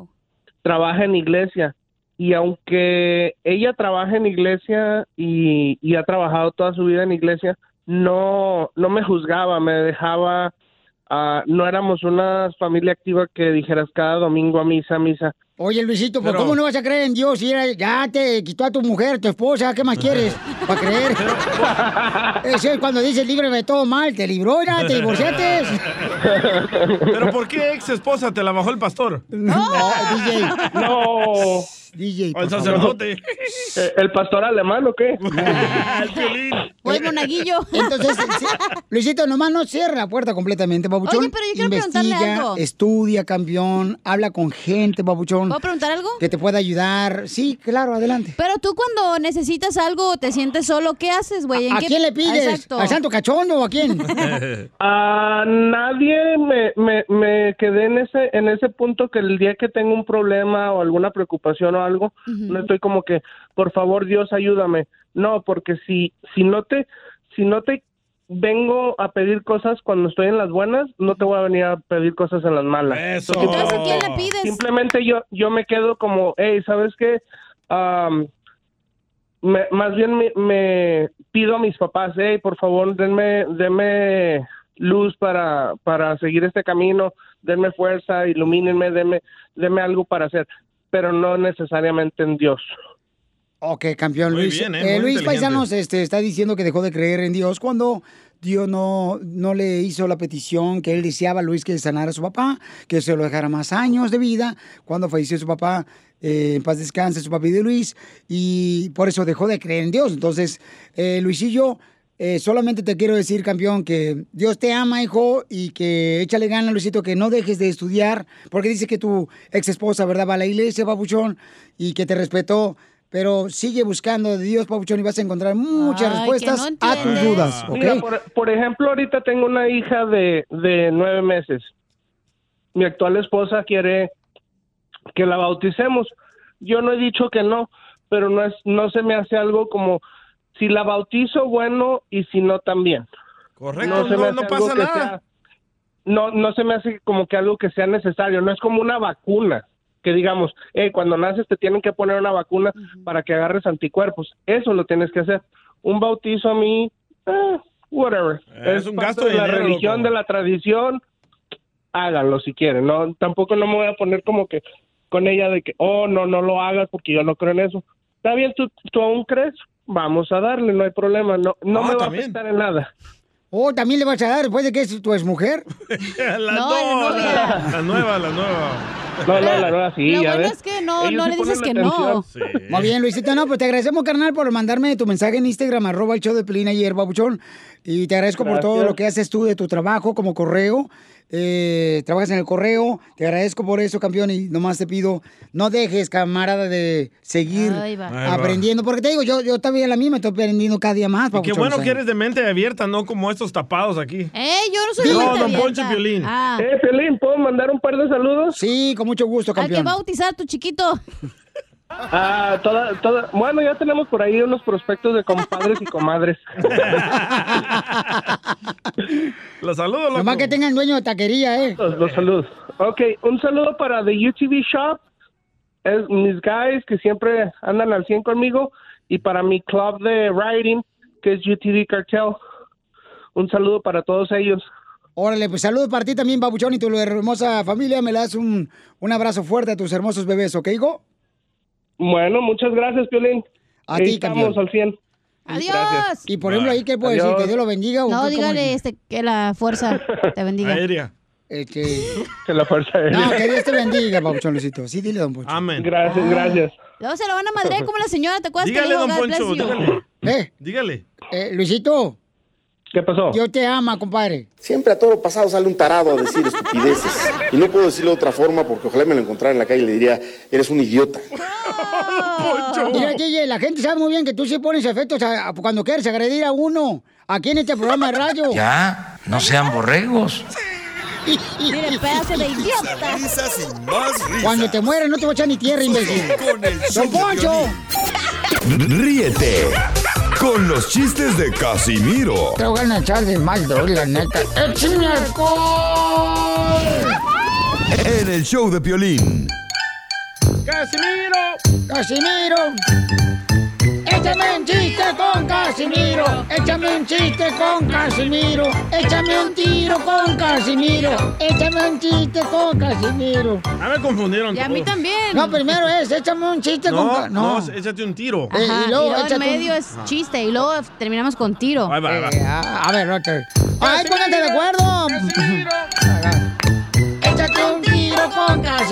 Trabaja en iglesia y aunque ella trabaja en iglesia y, y ha trabajado toda su vida en iglesia, no no me juzgaba, me dejaba ah, no éramos una familia activa que dijeras cada domingo a misa, misa. Oye, Luisito, ¿pues Pero- cómo no vas a creer en Dios si era- ya te quitó a tu mujer, tu esposa? ¿Qué más quieres para creer? Eso es cuando dices líbrame de todo mal, te libró, ya, te divorciaste. Pero ¿por qué ex esposa te la bajó el pastor? No, DJ. No. DJ. O el por sacerdote. Eh, ¿El pastor alemán o qué? O el monaguillo. Entonces, Luisito, nomás no cierra la puerta completamente, babuchón. Oye, pero yo quiero preguntarle Investiga, algo. estudia, campeón, habla con gente, babuchón. Papuchón. ¿Puedo preguntar algo? Que te pueda ayudar. Sí, claro, adelante. Pero tú cuando necesitas algo o te sientes solo, ¿qué haces, güey? ¿En ¿A qué- quién le pides? Exacto. ¿Al santo cachondo o a quién? A nadie me, me, me quedé en ese en ese punto que el día que tengo un problema o alguna preocupación o algo, no estoy como que, por favor Dios ayúdame. No, porque si si no te si no te vengo a pedir cosas cuando estoy en las buenas, no te voy a venir a pedir cosas en las malas. Eso. Entonces, ¿a quién le pides? Simplemente yo yo me quedo como, hey, ¿sabes qué? Am, me- más bien me, me pido a mis papás, hey, por favor, denme, denme luz para, para seguir este camino, denme fuerza, ilumínenme, denme, denme algo para hacer, pero no necesariamente en Dios. Ok, campeón Muy Luis. bien, ¿eh? Eh, Luis. Paisanos este, está diciendo que dejó de creer en Dios cuando Dios no, no le hizo la petición que él deseaba, Luis, que sanara a su papá, que se lo dejara más años de vida. Cuando falleció su papá, eh, en paz descanse su papi de Luis, y por eso dejó de creer en Dios. Entonces, Luisillo, solamente te quiero decir, campeón, que Dios te ama, hijo, y que échale ganas, Luisito, que no dejes de estudiar, porque dice que tu ex esposa, ¿verdad? Va a la iglesia, papuchón, y que te respetó. Pero sigue buscando de Dios, Papuchón, y vas a encontrar muchas Ay, respuestas no a tus dudas, ¿ok? Mira, por, por ejemplo, ahorita tengo una hija de, de nueve meses. Mi actual esposa quiere que la bauticemos. Yo no he dicho que no, pero no es, no se me hace algo como si la bautizo, bueno, y si no, también. Correcto, se me no, hace no algo pasa que nada. sea- no, no se me hace como que algo que sea necesario. No es como una vacuna que digamos, eh, cuando naces te tienen que poner una vacuna para que agarres anticuerpos. Eso lo tienes que hacer. Un bautizo a mí, eh, whatever. Eh, es un parte gasto de la dinero, religión, loco. de la tradición. Háganlo si quieren. No, tampoco no me voy a poner como que con ella de que, oh, no, no lo hagas porque yo no creo en eso. Está bien, tú, tú aún crees, vamos a darle, no hay problema. No, no Ah, me va también. a afectar en nada. Oh, ¿también le vas a dar después de que es tu exmujer? la, No, no, la la, la nueva, la nueva. No, no, la nueva sí, Lo bueno ves. es que no, Ellos no sí le dices que no. atención. Muy bien, Luisito. No, pues te agradecemos, carnal, por mandarme tu mensaje en Instagram, arroba el show de Pelín ayer, babuchón. Y te agradezco por todo lo que haces tú de tu trabajo como correo. Eh, trabajas en el correo. Te agradezco por eso, campeón. Y nomás te pido, no dejes, camarada, de seguir aprendiendo. Porque te digo, yo, yo también la misma estoy aprendiendo cada día más, Y qué bueno que eres de mente abierta, no como estos tapados aquí. Eh, yo no soy No, mente don abierta. Poncho Piolín. Ah, Eh, Piolín, ¿puedo mandar un par de saludos? Sí, con mucho gusto, al que campeón. va a bautizar a tu chiquito. Ah, toda, toda, bueno, ya tenemos por ahí unos prospectos de compadres y comadres. Los saludo, loco. Nomás que tenga el dueño de taquería, ¿eh? Los, los saludos. Ok, un saludo para The UTV Shop, es mis guys que siempre andan al 100 conmigo, y para mi club de riding, que es UTV Cartel. Un saludo para todos ellos. Órale, pues saludos para ti también, babuchón, y tu hermosa familia. Me das un, un abrazo fuerte a tus hermosos bebés, ¿ok, hijo? Bueno, muchas gracias, Piolín. A ti, estamos campeón. al 100. Adiós. Y por ejemplo, ahí, ¿qué puedo decir? ¿Que Dios lo bendiga? o No, dígale es? este, que la fuerza te bendiga. Aérea. Este... Que la fuerza de No, que Dios te bendiga, babuchón Luisito. Sí, dile, don Poncho. Amén. Gracias, gracias. Luego se lo van a madrear como la señora, ¿te acuerdas Dígale, que le dijo don God Poncho, dígale. ¿Eh? Dígale. Eh, Luisito, ¿Qué pasó? Dios te ama, compadre. Siempre a todo lo pasado sale un tarado a decir estupideces. Y no puedo decirlo de otra forma porque ojalá me lo encontrara en la calle y le diría, eres un idiota. Mira, DJ, la gente sabe muy bien que tú sí pones efectos a- a- cuando quieres agredir a uno. Aquí en este programa de radio. Ya, no sean borregos. Mire, pedazo de idiota. Risas y más risas. Cuando te mueras no te voy a echar ni tierra, imbécil. Con el ¡Don Poncho! Ríete con los chistes de Casimiro Te voy a echar de mal, la neta. ¡Échame alcohol! en el show de Piolín. ¡Casimiro! ¡Casimiro! Échame un chiste con Casimiro. Échame un chiste con Casimiro. Échame un tiro con Casimiro. Échame un chiste con Casimiro. Ah, me confundieron. Y a mí todos. también. No, primero es, échame un chiste con No, Ca- no, No. échate un tiro. Eh, Ajá, y luego y luego échate en un- medio es chiste y luego terminamos con tiro. Ahí va, ahí va. Eh, a, a ver, ok. ¡Ay, pónganse de acuerdo!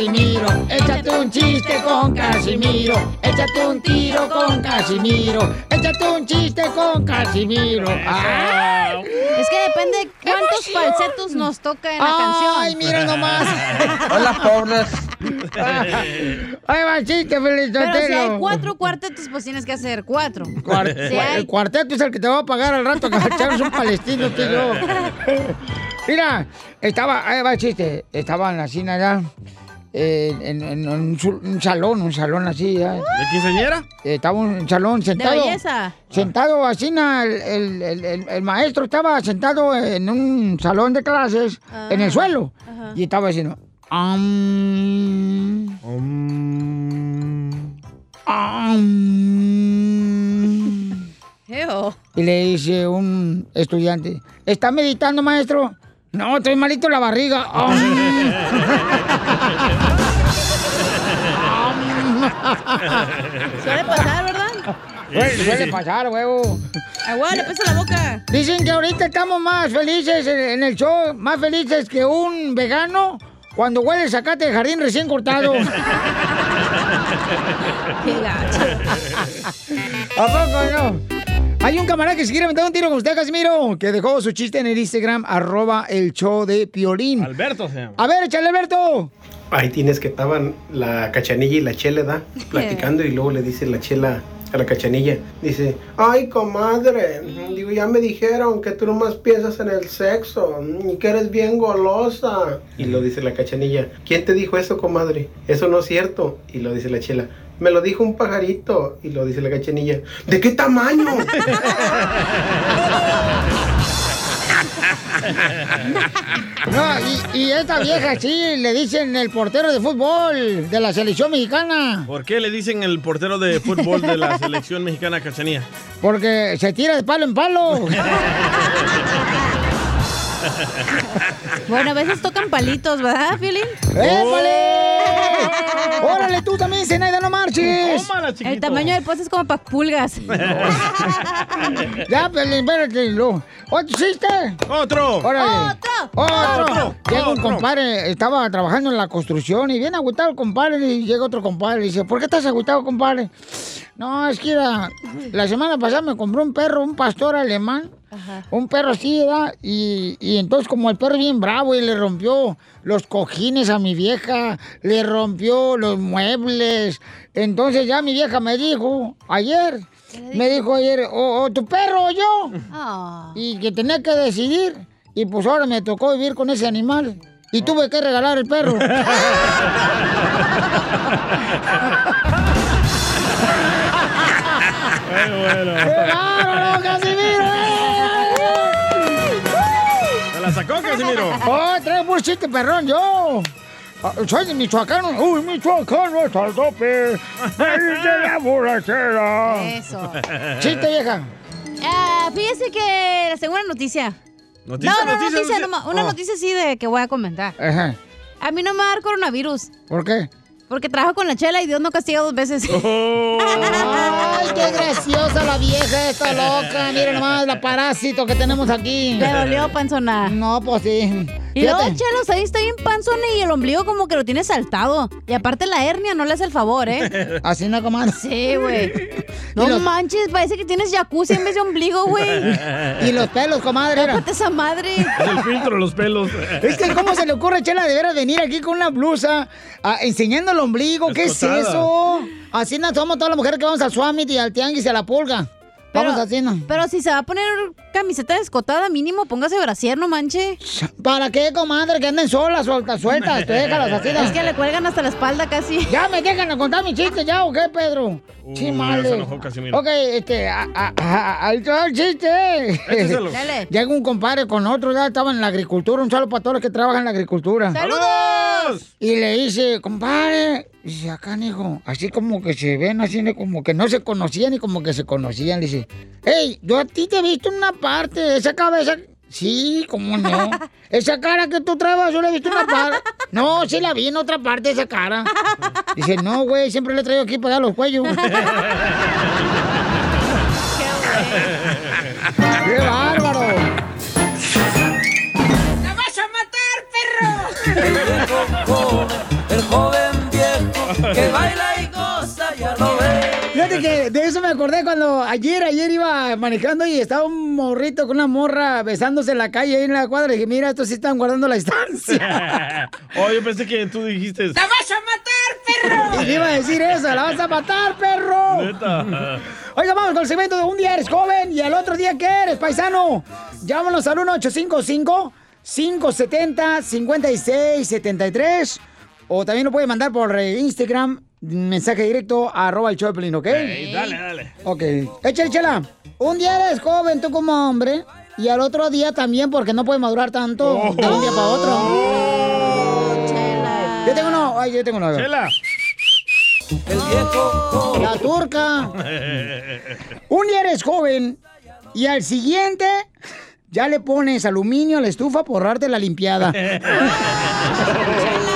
Casimiro. Échate un chiste con Casimiro. Échate un tiro con Casimiro. Échate un chiste con Casimiro. ¡Ay! Es que depende de cuántos falsetos nos toca en la ¡Ay, canción. mira nomás! Hola, pobres. Ahí va el chiste, Feliz Pero si hay cuatro cuartetos, pues tienes que hacer cuatro. Cuar- Si hay- El cuarteto es el que te va a pagar al rato que echamos un palestino y yo. Mira, estaba, ahí va el chiste. Estaba en la cina allá. Eh, en, en un, salón, un salón así. ¿De quinceañera? Estaba un salón sentado. belleza. Sentado así, na, el, el- el- el- el maestro estaba sentado en un salón de clases, en el suelo. Y estaba diciendo, "Am, am". Ew. Y le dice un estudiante, ¿está meditando, maestro? No, estoy malito la barriga. Suele pasar, ¿verdad? Suele, suele pasar, huevo. Agua, le pesa la boca. Dicen que ahorita estamos más felices en en el show, más felices que un vegano cuando huele sacate de jardín recién cortado. ¿A poco no? Hay un camarada que se quiere meter un tiro con usted, Casimiro, que dejó su chiste en el Instagram, arroba el show de Piolín. Alberto se llama. A ver, échale, Alberto. Ahí tienes que estaban la cachanilla y la chela, ¿da? Platicando y luego le dice la chela a la cachanilla. Dice, ay, comadre, digo, ya me dijeron que tú nomás piensas en el sexo y que eres bien golosa. Y lo dice la cachanilla, ¿quién te dijo eso, comadre? Eso no es cierto. Y lo dice la chela, me lo dijo un pajarito. Y lo dice la cachanilla, ¿de qué tamaño? No, y, y esta vieja sí, le dicen el portero de fútbol de la selección mexicana. ¿Por qué le dicen el portero de fútbol de la selección mexicana Cachanía? Porque se tira de palo en palo. Bueno, a veces tocan palitos, ¿verdad, Piolín? ¡Épale! ¡Órale, tú también, Zenaida, no marches! El tamaño del poste es como para pulgas. ya, Pelín, espérate. ¿Otro chiste? ¡Otro! ¡Órale! ¡Otro! ¡Otro! Llega un compadre, estaba trabajando en la construcción y viene agüitado el compadre y llega otro compadre y dice, ¿por qué estás agüitado, compadre? No, es que era, la semana pasada me compré un perro, un pastor alemán. Un perro así, ¿verdad? Y, y entonces como el perro es bien bravo y le rompió los cojines a mi vieja, le rompió los muebles. Entonces ya mi vieja me dijo ayer, me dijo ayer, o, o tu perro o yo. Ah. Y que tenía que decidir. Y pues ahora me tocó vivir con ese animal. Y tuve que regalar el perro. ¡Qué bárbaro, Casimiro! ¡Me la sacó, Casimiro! ¡Oh, traigo un chiste perrón yo! Ah, Soy de Michoacán. ¡Uy, Michoacán no está al tope! ¡Ahí de la borrachera! Eso. ¡Chiste, vieja! Ah, fíjese que les tengo una noticia. ¿Noticia, no, no, noticia, noticia, noticia? no, una Oh. noticia sí de que voy a comentar. Ajá. A mí no me va a dar coronavirus. ¿Por qué? Porque trabajo con la chela y Dios no castiga dos veces. Oh. ¡Ay, qué graciosa la vieja esta loca! Mira nomás la parásito que tenemos aquí. Te dolió, panzona. No, pues sí. Y luego, chelos, ahí está bien panzona y el ombligo como que lo tiene saltado. Y aparte la hernia no le hace el favor, ¿eh? Así no, comadre. Sí, güey. No los- manches, parece que tienes jacuzzi en vez de ombligo, güey. Y los pelos, comadre. Tápate esa madre. Es el filtro, los pelos. Es que, ¿cómo se le ocurre, Chela, de veras venir aquí con una blusa enseñando el ombligo? ¿Qué es eso? Así no somos todas las mujeres que vamos al Summit y al Tianguis y a la pulga. Pero si se va a poner camiseta descotada, mínimo póngase brasier, no manche. ¿Para qué, comadre? Que anden solas, sueltas, sueltas. Tú déjalas así. Es que le cuelgan hasta la espalda casi. Ya me dejan de contar mi chiste, ¿ya o qué, Pedro? sí, ya madre. se enojó Casimiro. Ok, este, a- a- a- al todo el chiste. Écheselo. Dale. Llega un compadre con otro, ya estaba en la agricultura, un saludo para todos los que trabajan en la agricultura. ¡Saludos! Y le dice, compadre, dice, acá, hijo, así como que se ven, así de como que no se conocían y como que se conocían. Le dice, hey, yo a ti te he visto en una parte, esa cabeza. Sí, cómo no. Esa cara que tú traes, yo la he visto en una parte. No, sí la vi en otra parte, esa cara. Dice, no, güey, siempre le traigo aquí para dar los cuellos. ¡Qué bárbaro! ¡La vas a matar, perro! Que baila y goza, ya lo ves. Fíjate que de eso me acordé cuando ayer, ayer iba manejando y estaba un morrito con una morra besándose en la calle ahí en la cuadra. Y dije, mira, estos sí están guardando la distancia. oh, yo pensé que tú dijiste. ¡La vas a matar, Y le iba a decir eso, la vas a matar, perro. Oiga, vamos con el segmento de un día eres joven y al otro día ¿qué eres, paisano? Llámanos al 1-855-570-5673 o también lo puede mandar por eh, Instagram, mensaje directo, arroba el Pelín, ¿ok? Dale, dale. Ok. Échale, chela. Un día eres joven tú como hombre y al otro día también porque no puedes madurar tanto de un día para otro. Yo tengo uno. Ay, yo tengo uno. Chela. El viejo La turca. Un día eres joven y al siguiente ya le pones aluminio a la estufa por darte la limpiada.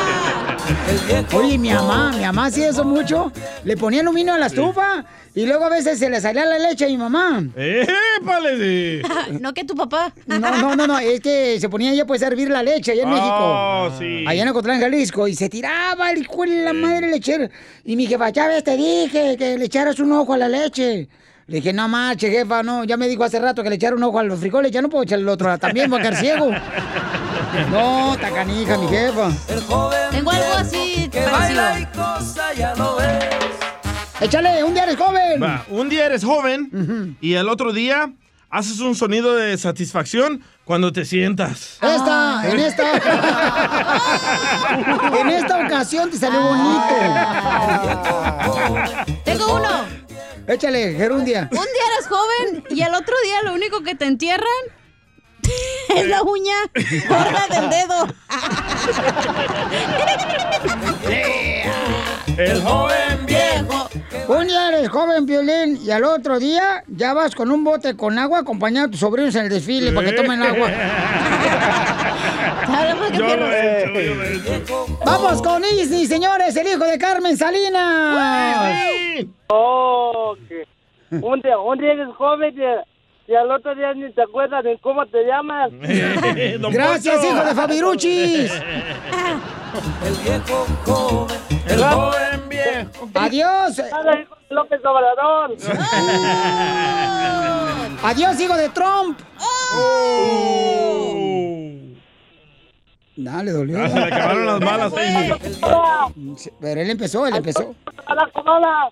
Oye, mi mamá, mi mamá hacía eso mucho. Le ponía aluminio a la estufa y luego a veces se le salía la leche a mi mamá. ¡Épale! no que tu papá. No, no, no, no, es que se ponía ella pues a hervir la leche allá en México. Oh, sí. Allá en Ocotlán, Jalisco. Y se tiraba el hijo de la madre lechero. Y mi jefa, ya ves, te dije que le echaras un ojo a la leche. Le dije, no marche, jefa, no. Ya me dijo hace rato que le echara un ojo a los frijoles. Ya no puedo echarle el otro. También voy a quedar ciego. No, tacanija, mi jefa. Tengo algo así Que parecido. baila y cosa, ya lo ves. Échale, un día eres joven. Va, un día eres joven y el otro día haces un sonido de satisfacción cuando te sientas. Esta, en esta. en esta ocasión te salió bonito. Tengo uno. Échale, Gerundia. Un día eres joven y el otro día lo único que te entierran es la uña gorda del dedo. El joven viejo. Un día eres joven, violín, y al otro día ya vas con un bote con agua acompañando a tus sobrinos en el desfile para que tomen agua. Yo lo he hecho, yo lo he hecho. Vamos con Isni, señores, el hijo de Carmen Salinas. Oh, que un día, un día eres joven y al otro día ni te acuerdas de cómo te llamas. Gracias, hijo de Fabiruchis. El viejo joven. El joven viejo. Adiós. López Obrador. Adiós, hijo de Trump. Dale, dolió. Ah, se le acabaron las balas ahí. Pero él empezó, él empezó. A la comada.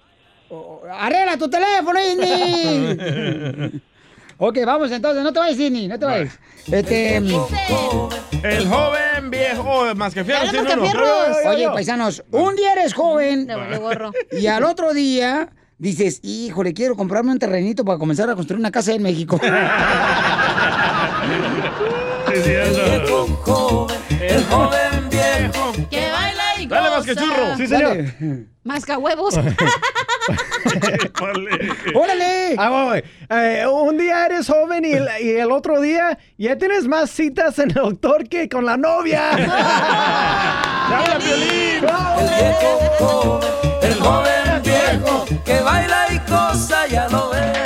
Arregla tu teléfono, Isni. Ok, vamos entonces, no te vayas, Isni, no te vayas. Este. El joven viejo, más que fierro. Tiene uno. Mascafierros. Oye, paisanos, un día eres joven gorro. y al otro día dices, híjole, quiero comprarme un terrenito para comenzar a construir una casa en México. El joven. El joven viejo. Que baila Dale, más que churro. Sí, señor. Masca huevos. ¡Órale! Ah, voy, voy. Eh, un día eres joven y el, y el otro día ya tienes más citas en el doctor que con la novia. ¡Habla, Piolín! El viejo. El joven viejo. Que baila y cosa, ya lo ves.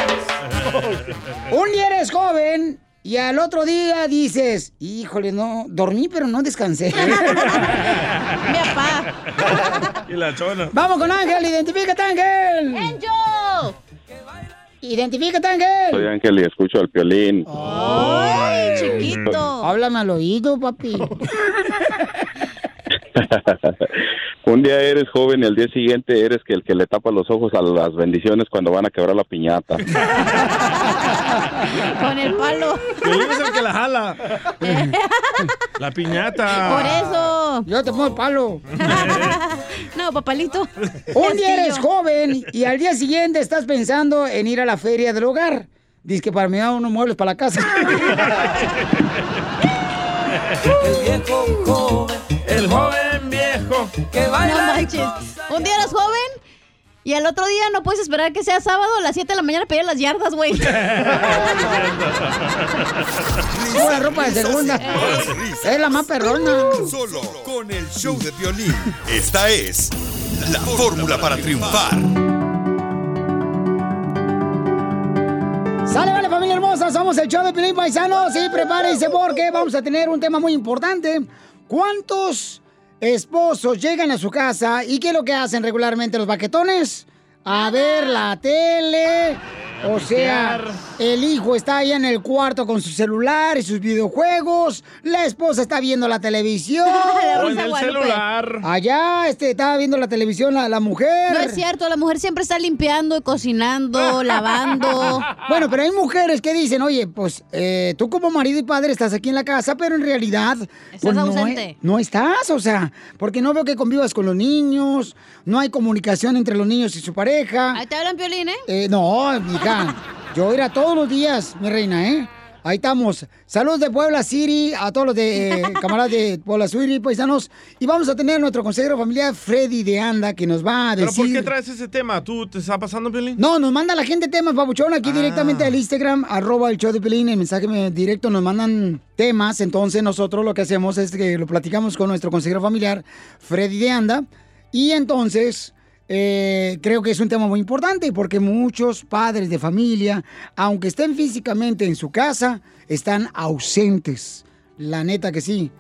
Un día eres joven y al otro día dices, híjole, no, dormí pero no descansé. Mi papá. Y la chona. Vamos con Ángel, identifícate, Ángel. Angel. Identifícate, Ángel. Soy Ángel y escucho al piolín. Ay, chiquito. Háblame al oído, papi. Un día eres joven y al día siguiente eres que el que le tapa los ojos a las bendiciones cuando van a quebrar la piñata. Con el palo. Es el que la jala. La piñata. Por eso. Yo te pongo el palo. No, papalito. Un día eres joven y al día siguiente estás pensando en ir a la feria del hogar. Dice que para mí da unos muebles para la casa. El viejo Que No baila manches. Un día eres joven y al otro día no puedes esperar que sea sábado a las 7 de la mañana para ir a las yardas, güey. La ropa de segunda. Es la más perrona. Solo con el show de violín. Esta es la fórmula para triunfar. Sale, vale, familia hermosa, somos el show de Pilín Paisanos y prepárense porque vamos a tener un tema muy importante. ¿Cuántos esposos llegan a su casa y qué es lo que hacen regularmente los baquetones? A ver la tele, O sea, el hijo está ahí en el cuarto con su celular y sus videojuegos. La esposa está viendo la televisión. O en el celular. Allá, este, estaba viendo la televisión la, la mujer. No es cierto, la mujer siempre está limpiando, cocinando, lavando. Bueno, pero hay mujeres que dicen, oye, pues eh, tú como marido y padre estás aquí en la casa, pero en realidad pues, no, ausente. no estás, o sea, porque no veo que convivas con los niños, no hay comunicación entre los niños y su pareja. Ahí te hablan piolín, ¿eh? Eh, no, yo ir a todos los días, mi reina, ¿eh? Ahí estamos. Saludos de Puebla City, a todos los de eh, camaradas de Puebla City, paisanos. Y vamos a tener nuestro consejero familiar, Freddy de Anda, que nos va a ¿Pero decir... por qué traes ese tema? ¿Tú te está pasando, Piolín? No, nos manda la gente temas, babuchón, aquí directamente al Instagram, arroba el show de Pelín, el mensaje me- directo, nos mandan temas, entonces nosotros lo que hacemos es que lo platicamos con nuestro consejero familiar, Freddy de Anda, y entonces eh, creo que es un tema muy importante porque muchos padres de familia, aunque estén físicamente en su casa, están ausentes, la neta que sí.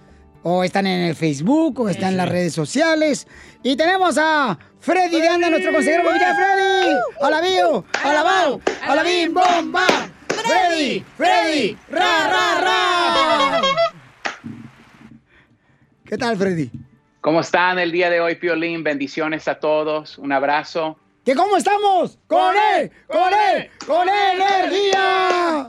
O están en el Facebook, o están en las redes sociales. Y tenemos a Freddy de Anda, nuestro consejero familiar. ¡Freddy! ¡A la bio! ¡A la bao! ¡A la bim bomba! ¡Freddy! ¡Freddy! ¡Ra, ra, ra! ¿Qué tal, Freddy? ¿Cómo están el día de hoy, Piolín? Bendiciones a todos. Un abrazo. ¿Qué cómo estamos? ¡Con él! ¡Con él! ¡Con energía!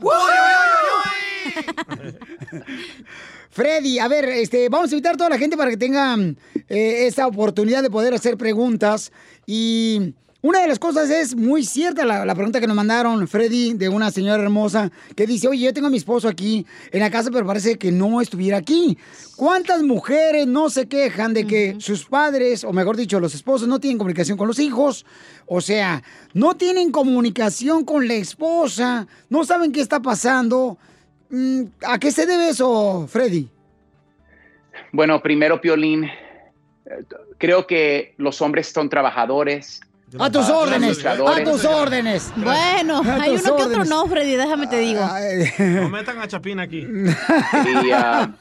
Freddy, a ver, este, vamos a invitar a toda la gente para que tengan eh, esa oportunidad de poder hacer preguntas. Y una de las cosas es muy cierta la, la pregunta que nos mandaron, Freddy, de una señora hermosa, que dice, oye, yo tengo a mi esposo aquí en la casa, pero parece que no estuviera aquí. ¿Cuántas mujeres no se quejan de que sus padres, o mejor dicho, los esposos, no tienen comunicación con los hijos? O sea, no tienen comunicación con la esposa, no saben qué está pasando. Mm, ¿A qué se debe eso, Freddy? Bueno, primero, Piolín, eh, creo que los hombres son trabajadores. A tus ah, órdenes, a tus órdenes. Bueno, A hay uno que otro no, Freddy, déjame te digo. No metan a Chapín aquí. Y, ah,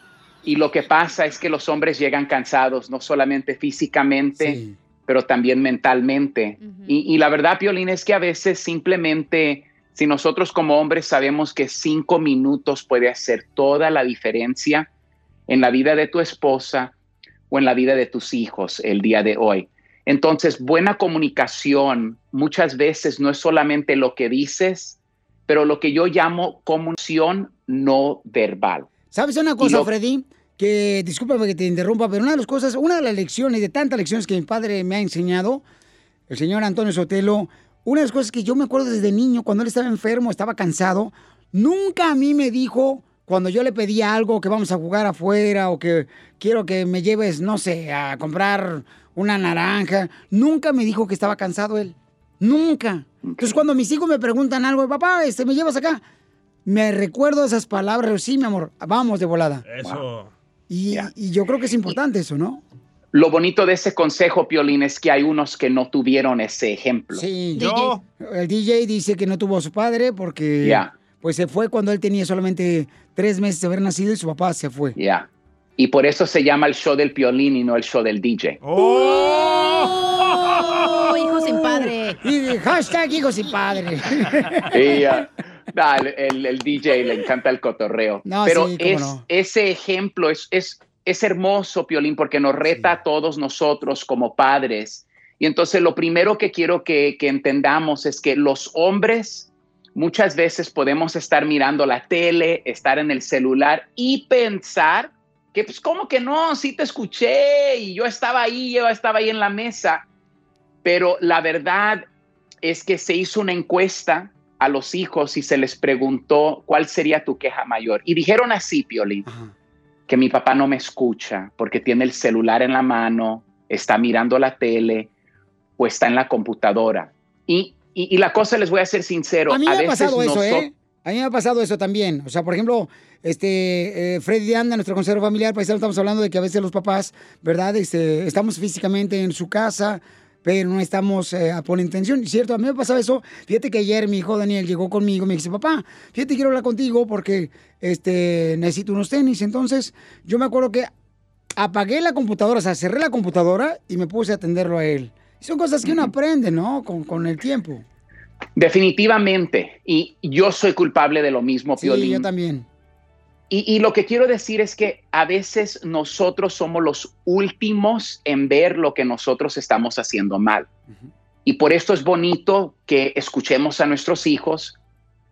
y lo que pasa es que los hombres llegan cansados, no solamente físicamente, pero también mentalmente. y, y la verdad, Piolín, es que a veces simplemente, si nosotros como hombres sabemos que cinco minutos puede hacer toda la diferencia en la vida de tu esposa o en la vida de tus hijos el día de hoy. Entonces, buena comunicación muchas veces no es solamente lo que dices, pero lo que yo llamo comunicación no verbal. ¿Sabes una cosa, lo- Freddy? Que, discúlpame que te interrumpa, pero una de las cosas, una de las lecciones, de tantas lecciones que mi padre me ha enseñado, el señor Antonio Sotelo, una de las cosas que yo me acuerdo desde niño, cuando él estaba enfermo, estaba cansado, nunca a mí me dijo, cuando yo le pedía algo, que vamos a jugar afuera, o que quiero que me lleves, no sé, a comprar una naranja, nunca me dijo que estaba cansado él. Nunca. Entonces, cuando mis hijos me preguntan algo, papá, este, ¿me llevas acá? Me recuerdo esas palabras, sí, mi amor, vamos de volada. Eso. Y, y yo creo que es importante eso, ¿no? Lo bonito de ese consejo, Piolín, es que hay unos que no tuvieron ese ejemplo. Sí. El DJ dice que no tuvo a su padre porque Ya. pues se fue cuando él tenía solamente tres meses de haber nacido y su papá se fue. Ya. Y por eso se llama el show del Piolín y no el show del DJ. Oh, hijo sin padre. Y hashtag hijo sin padre. Y, nah, el, el- el DJ le encanta el cotorreo. No, Pero sí, es, no. ese ejemplo es, es, es hermoso, Piolín, porque nos reta a todos nosotros como padres. Y entonces lo primero que quiero que, que entendamos es que los hombres muchas veces podemos estar mirando la tele, estar en el celular y pensar que pues como que no, sí te escuché y yo estaba ahí, yo estaba ahí en la mesa. Pero la verdad es que se hizo una encuesta a los hijos y se les preguntó cuál sería tu queja mayor. Y dijeron así, Piolín, que mi papá no me escucha porque tiene el celular en la mano, está mirando la tele o está en la computadora. Y, y- y la cosa, les voy a ser sincero, A mí me ha veces pasado eso, ¿eh? A mí me ha pasado eso también. O sea, por ejemplo, este eh, Freddy de Anda, nuestro consejero familiar, paisano, estamos hablando de que a veces los papás, ¿verdad? Este, estamos físicamente en su casa, pero no estamos eh, a poner intención. ¿Cierto? A mí me pasaba eso. Fíjate que ayer mi hijo Daniel llegó conmigo y me dice, papá, fíjate, quiero hablar contigo porque este, necesito unos tenis. Entonces, yo me acuerdo que apagué la computadora, o sea, cerré la computadora y me puse a atenderlo a él. Y son cosas que uno aprende, ¿no? Con, con el tiempo. Definitivamente. Y yo soy culpable de lo mismo, Sí, Piolín. yo también. Y, y lo que quiero decir es que a veces nosotros somos los últimos en ver lo que nosotros estamos haciendo mal. Y por esto es bonito que escuchemos a nuestros hijos,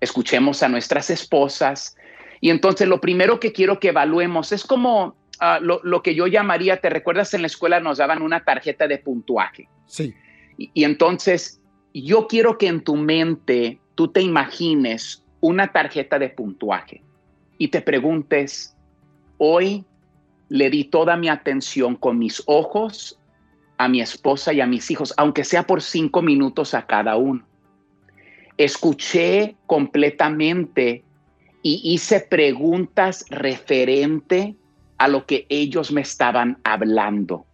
escuchemos a nuestras esposas. Y entonces lo primero que quiero que evaluemos es como ah, lo, lo que yo llamaría, ¿te recuerdas en la escuela nos daban una tarjeta de puntuaje? Sí. Y, y entonces yo quiero que en tu mente tú te imagines una tarjeta de puntuaje y te preguntes, hoy le di toda mi atención con mis ojos a mi esposa y a mis hijos, aunque sea por cinco minutos a cada uno. Escuché completamente y hice preguntas referente a lo que ellos me estaban hablando.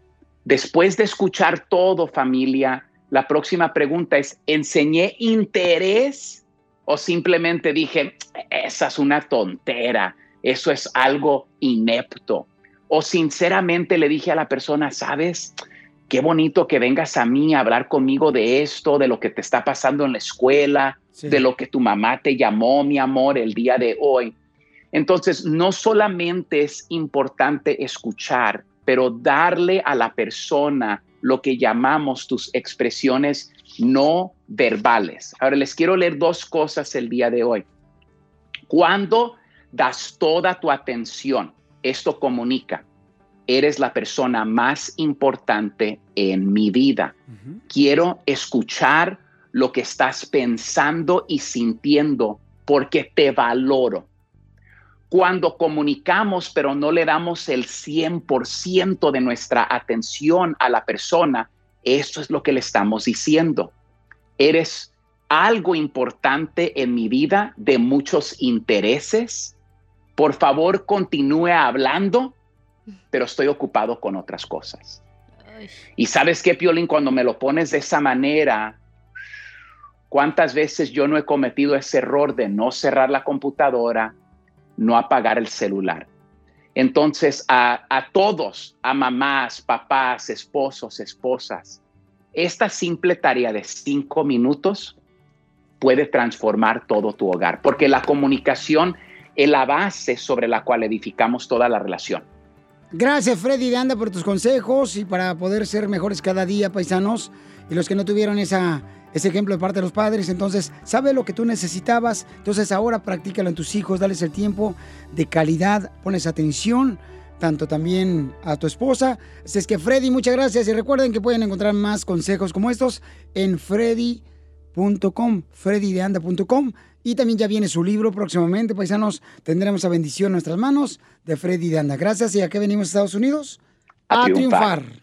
Después de escuchar todo, familia, la próxima pregunta es, ¿enseñé interés o simplemente dije, esa es una tontera, eso es algo inepto? O sinceramente le dije a la persona, ¿sabes? Qué bonito que vengas a mí a hablar conmigo de esto, de lo que te está pasando en la escuela, Sí. de lo que tu mamá te llamó, mi amor, el día de hoy. Entonces, no solamente es importante escuchar, pero darle a la persona lo que llamamos tus expresiones no verbales. Ahora les quiero leer dos cosas el día de hoy. Cuando das toda tu atención, esto comunica, eres la persona más importante en mi vida. Quiero escuchar lo que estás pensando y sintiendo porque te valoro. Cuando comunicamos pero no le damos el 100% de nuestra atención a la persona, eso es lo que le estamos diciendo. Eres algo importante en mi vida de muchos intereses. Por favor, continúe hablando, pero estoy ocupado con otras cosas. Y sabes qué, Piolín, cuando me lo pones de esa manera, ¿cuántas veces yo no he cometido ese error de no cerrar la computadora, no apagar el celular? Entonces, a, a todos, a mamás, papás, esposos, esposas, esta simple tarea de cinco minutos puede transformar todo tu hogar, porque la comunicación es la base sobre la cual edificamos toda la relación. Gracias, Freddy de Anda, por tus consejos y para poder ser mejores cada día, paisanos. Y los que no tuvieron esa, ese ejemplo de parte de los padres, entonces, sabe lo que tú necesitabas. Entonces, ahora practícalo en tus hijos, dales el tiempo de calidad, pones atención, tanto también a tu esposa. Así es que, Freddy, muchas gracias. Y recuerden que pueden encontrar más consejos como estos en freddy.com, freddydeanda.com. Y también ya viene su libro próximamente, paisanos. Tendremos a bendición en nuestras manos de Freddy de Anda. Gracias. ¿Y a qué venimos a Estados Unidos? A A, triunfar. triunfar.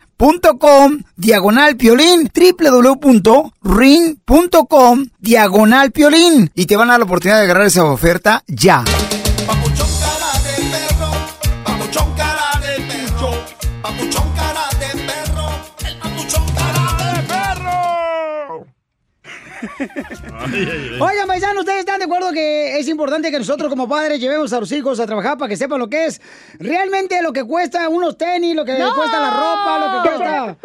punto com diagonal piolín www.ring.com diagonal piolín y te van a dar la oportunidad de agarrar esa oferta ya. Oigan, paisanos, ¿ustedes están de acuerdo que es importante que nosotros como padres llevemos a los hijos a trabajar para que sepan lo que es realmente lo que cuesta unos tenis, lo que ¡No! cuesta la ropa, lo que cuesta...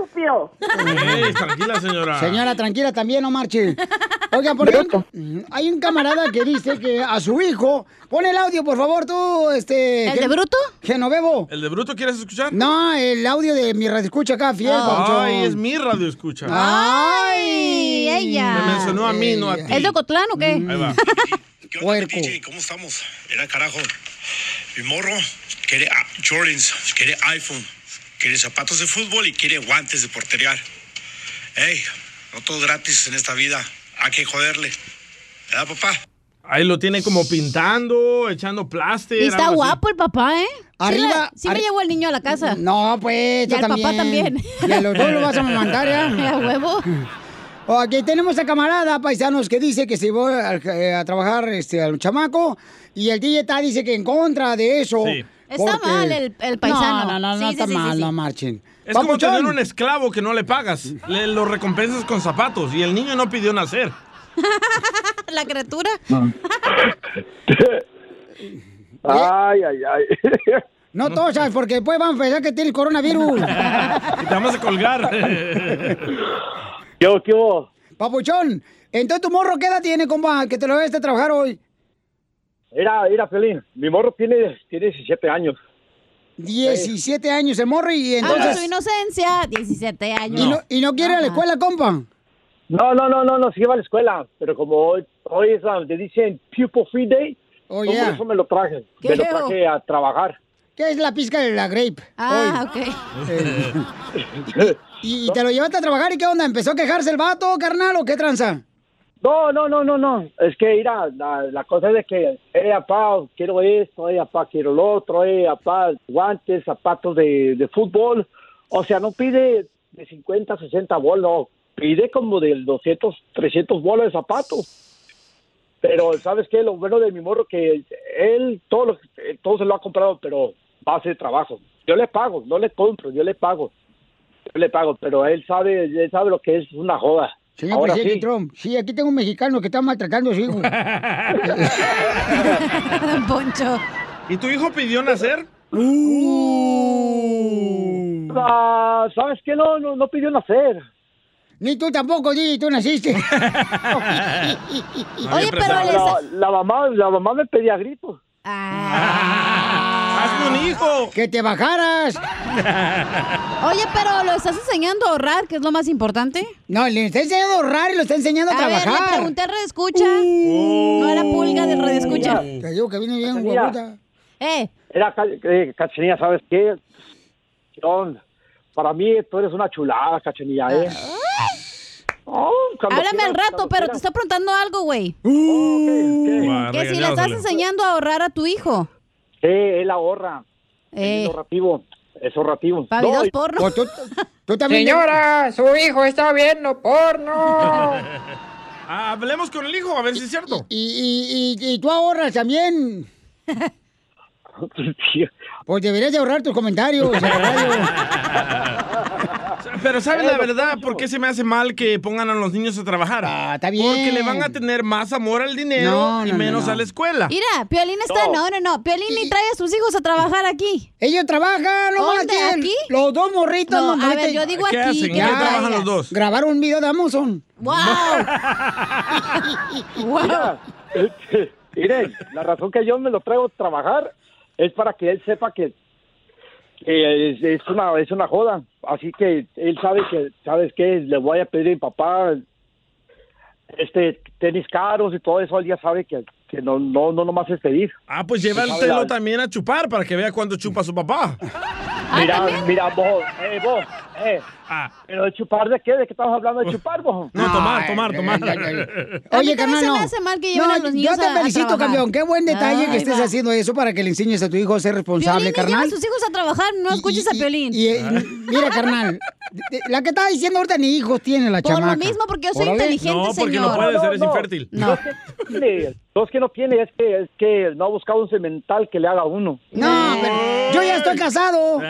Ey, tranquila, señora. Señora, tranquila también, no marche. Oiga, por ejemplo, hay un camarada que dice que a su hijo, pon el audio, por favor, tú, este... ¿El de Bruto? Genovevo. ¿El de Bruto quieres escuchar? No, el audio de mi radio escucha acá, fiel, papuchón. Ay, es mi radio escucha. Ay, ella. Me mencionó a mí, no a ti. ¿Es de Ocotlán o qué? Ahí va. Puerco. ¿Cómo estamos? Era carajo. Mi morro quiere ah, Jordans, quiere iPhone, quiere zapatos de fútbol y quiere guantes de porterear. Ey, no todo gratis en esta vida. Hay que joderle. ¿Verdad, papá? Ahí lo tiene como pintando, echando plástico. Y está guapo el papá, ¿eh? Arriba- Sí, le- sí me arri- llevo al niño a la casa. No, pues, Y al papá también. Y a los dos lo vas a mandar, ¿ya? A huevo. Aquí tenemos a camarada, paisanos, que dice que se va al- eh, a trabajar este, al chamaco y el DJ está dice que en contra de eso. Sí. Está mal el- el paisano. No, no, no, no Sí, sí, está sí, sí, mal, sí. no marchen. Es como tener un esclavo que no le pagas. Le lo recompensas con zapatos y el niño no pidió nacer. La criatura. Ay, ay, ay. No tosas, porque después van a pensar que tienes coronavirus. Y te vamos a colgar. ¿Qué hubo, qué hubo? Papuchón, entonces tu morro, ¿qué edad tiene, compa, que te lo ves a trabajar hoy? Mira, mira, Felín. Mi morro tiene, tiene 17 años. 17 años el morro y Entonces, entonces... su inocencia, 17 años. Y, no, y no quiere ir a la escuela, compa. No, no, no, no, no, sí va a la escuela. Pero como hoy, hoy es, ah, le dicen Pupil Free Day, Oh, pues por yeah. eso me lo traje. Qué Me lo feo. traje a trabajar. ¿Qué es la pizca de la grape? Ah, Hoy. ¿Y, te lo llevaste a trabajar y qué onda? ¿Empezó a quejarse el vato, carnal, o qué tranza? No, no, no, no, no. Es que, mira, la, la cosa es que, eh, papá, quiero esto, eh, papá, quiero lo otro, eh, papá, guantes, zapatos de, de fútbol. O sea, no pide de 50, 60 bolas, no. Pide como de 200, 300 bolas de zapatos. Pero, ¿sabes qué? Lo bueno de mi morro que él todo, lo, eh, todo se lo ha comprado, pero base de trabajo. Yo le pago, no le compro, yo le pago. Yo le pago, pero él sabe, él sabe lo que es una joda. Señor Ahora presidente sí. Trump, sí, aquí tengo un mexicano que está maltratando a su hijo. Poncho. ¿Y tu hijo pidió nacer? Ah, ¿Sabes qué? No, no, no pidió nacer. Ni tú tampoco, Di, tú naciste. Oye, pero la, la mamá, la mamá me pedía gritos. ¡Hazme un hijo! ¡Que te bajaras! Oye, pero lo estás enseñando a ahorrar, que es lo más importante. No, le está enseñando a ahorrar y lo está enseñando a, A ver, le trabajar. pregunté al escucha. No era pulga del radio escucha. Te digo que viene bien huevuda. Eh, Era, eh, Cachanilla, ¿sabes qué? Para mí tú eres una chulada, Cachanilla, ¿eh? Oh, háblame al rato, pero te estoy preguntando algo, güey. Va, Que si le estás enseñando a ahorrar a tu hijo. Sí, él ahorra. Eh. Es ahorrativo. Es ahorrativo. Pa' No, porno. Pues tú, tú también. Señora, su hijo está viendo porno. Ah, hablemos con el hijo, a ver si es cierto. Y, y, y, y tú ahorras también. Pues deberías de ahorrar tus comentarios. Pero ¿sabes la verdad por qué se me hace mal que pongan a los niños a trabajar? Ah, está bien. Porque le van a tener más amor al dinero No, y no, no, menos no. a la escuela. Mira, Piolín está. No, no, no. Piolín ni trae a sus hijos a trabajar aquí. Ellos trabajan, no ¿Dónde? ¿Aquí? Los dos morritos. No, a ver, yo digo ¿Qué aquí. hacen? que ¿En qué los trabajan los dos? Grabar un video de Amazon. ¡Wow! Mira, este, mire, la razón que yo me lo traigo a trabajar es para que él sepa que, que es, es una es una joda. Así que él sabe que, ¿sabes qué? Le voy a pedir a mi papá este tenis caros y todo eso. Él ya sabe que, que no, no, no nomás es pedir. Ah, pues llévatelo la- también a chupar para que vea cuándo chupa su papá. Mira, mira, vos, eh, vos, eh. Ah. Pero de chupar de qué? ¿De qué estamos hablando de chupar, vos? No, tomar, tomar, tomar. Oye, carnal, se me no. hace mal que lleven No, a los niños Yo te a- felicito, campeón. Qué buen detalle Ay, que estés va. haciendo eso para que le enseñes a tu hijo a ser responsable, Piolín ni lleva a carnal. sus hijos a trabajar, no escuches a Piolín. Y, eh, mira, carnal, la que estaba diciendo ahorita ni hijos tiene la Por lo chamaca. mismo, porque yo soy Órale. inteligente, No, porque no puede ser, es. Infértil. No. es que no tiene, no es que no tiene, es que, es que no ha buscado un cemental que le haga a uno. No, pero yo ya estoy casado.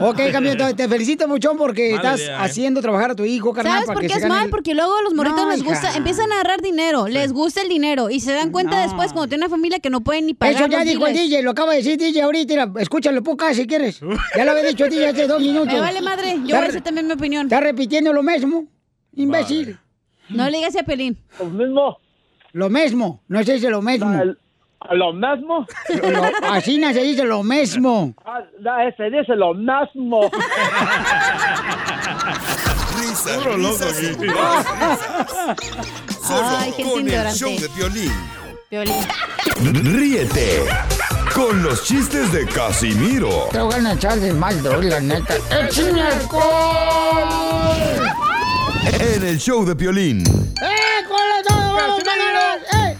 Ok, campeón, te- te felicito mucho porque estás idea, ¿eh? haciendo trabajar a tu hijo, carnal, ¿Sabes para por qué es mal? el- Porque luego a los morritos No, les gusta, hija. empiezan a agarrar dinero, les gusta el dinero y se dan cuenta No. después cuando tienen una familia que no pueden ni pagar Eso ya los dijo el. DJ, lo acaba de decir DJ ahorita. Mira, escúchalo poca si quieres. Ya lo había dicho DJ hace dos minutos. Me vale madre, yo voy a decir también mi opinión. Está repitiendo lo mismo. Imbécil. No le digas a Pelín. Lo mismo. Lo mismo, no se dice lo mismo. ¿Lo mismo? Lo- así no se dice lo mismo. Ah, no, se dice lo mismo. Risas, Puro loco risas aquí. Solo Ay, gente con el show de violín. Piolín. Ríete con los chistes de Casimiro Te voy a echar de mal, la neta. ¡Échame alcohol! en el show de violín. ¡Eh, con todo, vamos, bananas! ¡Eh,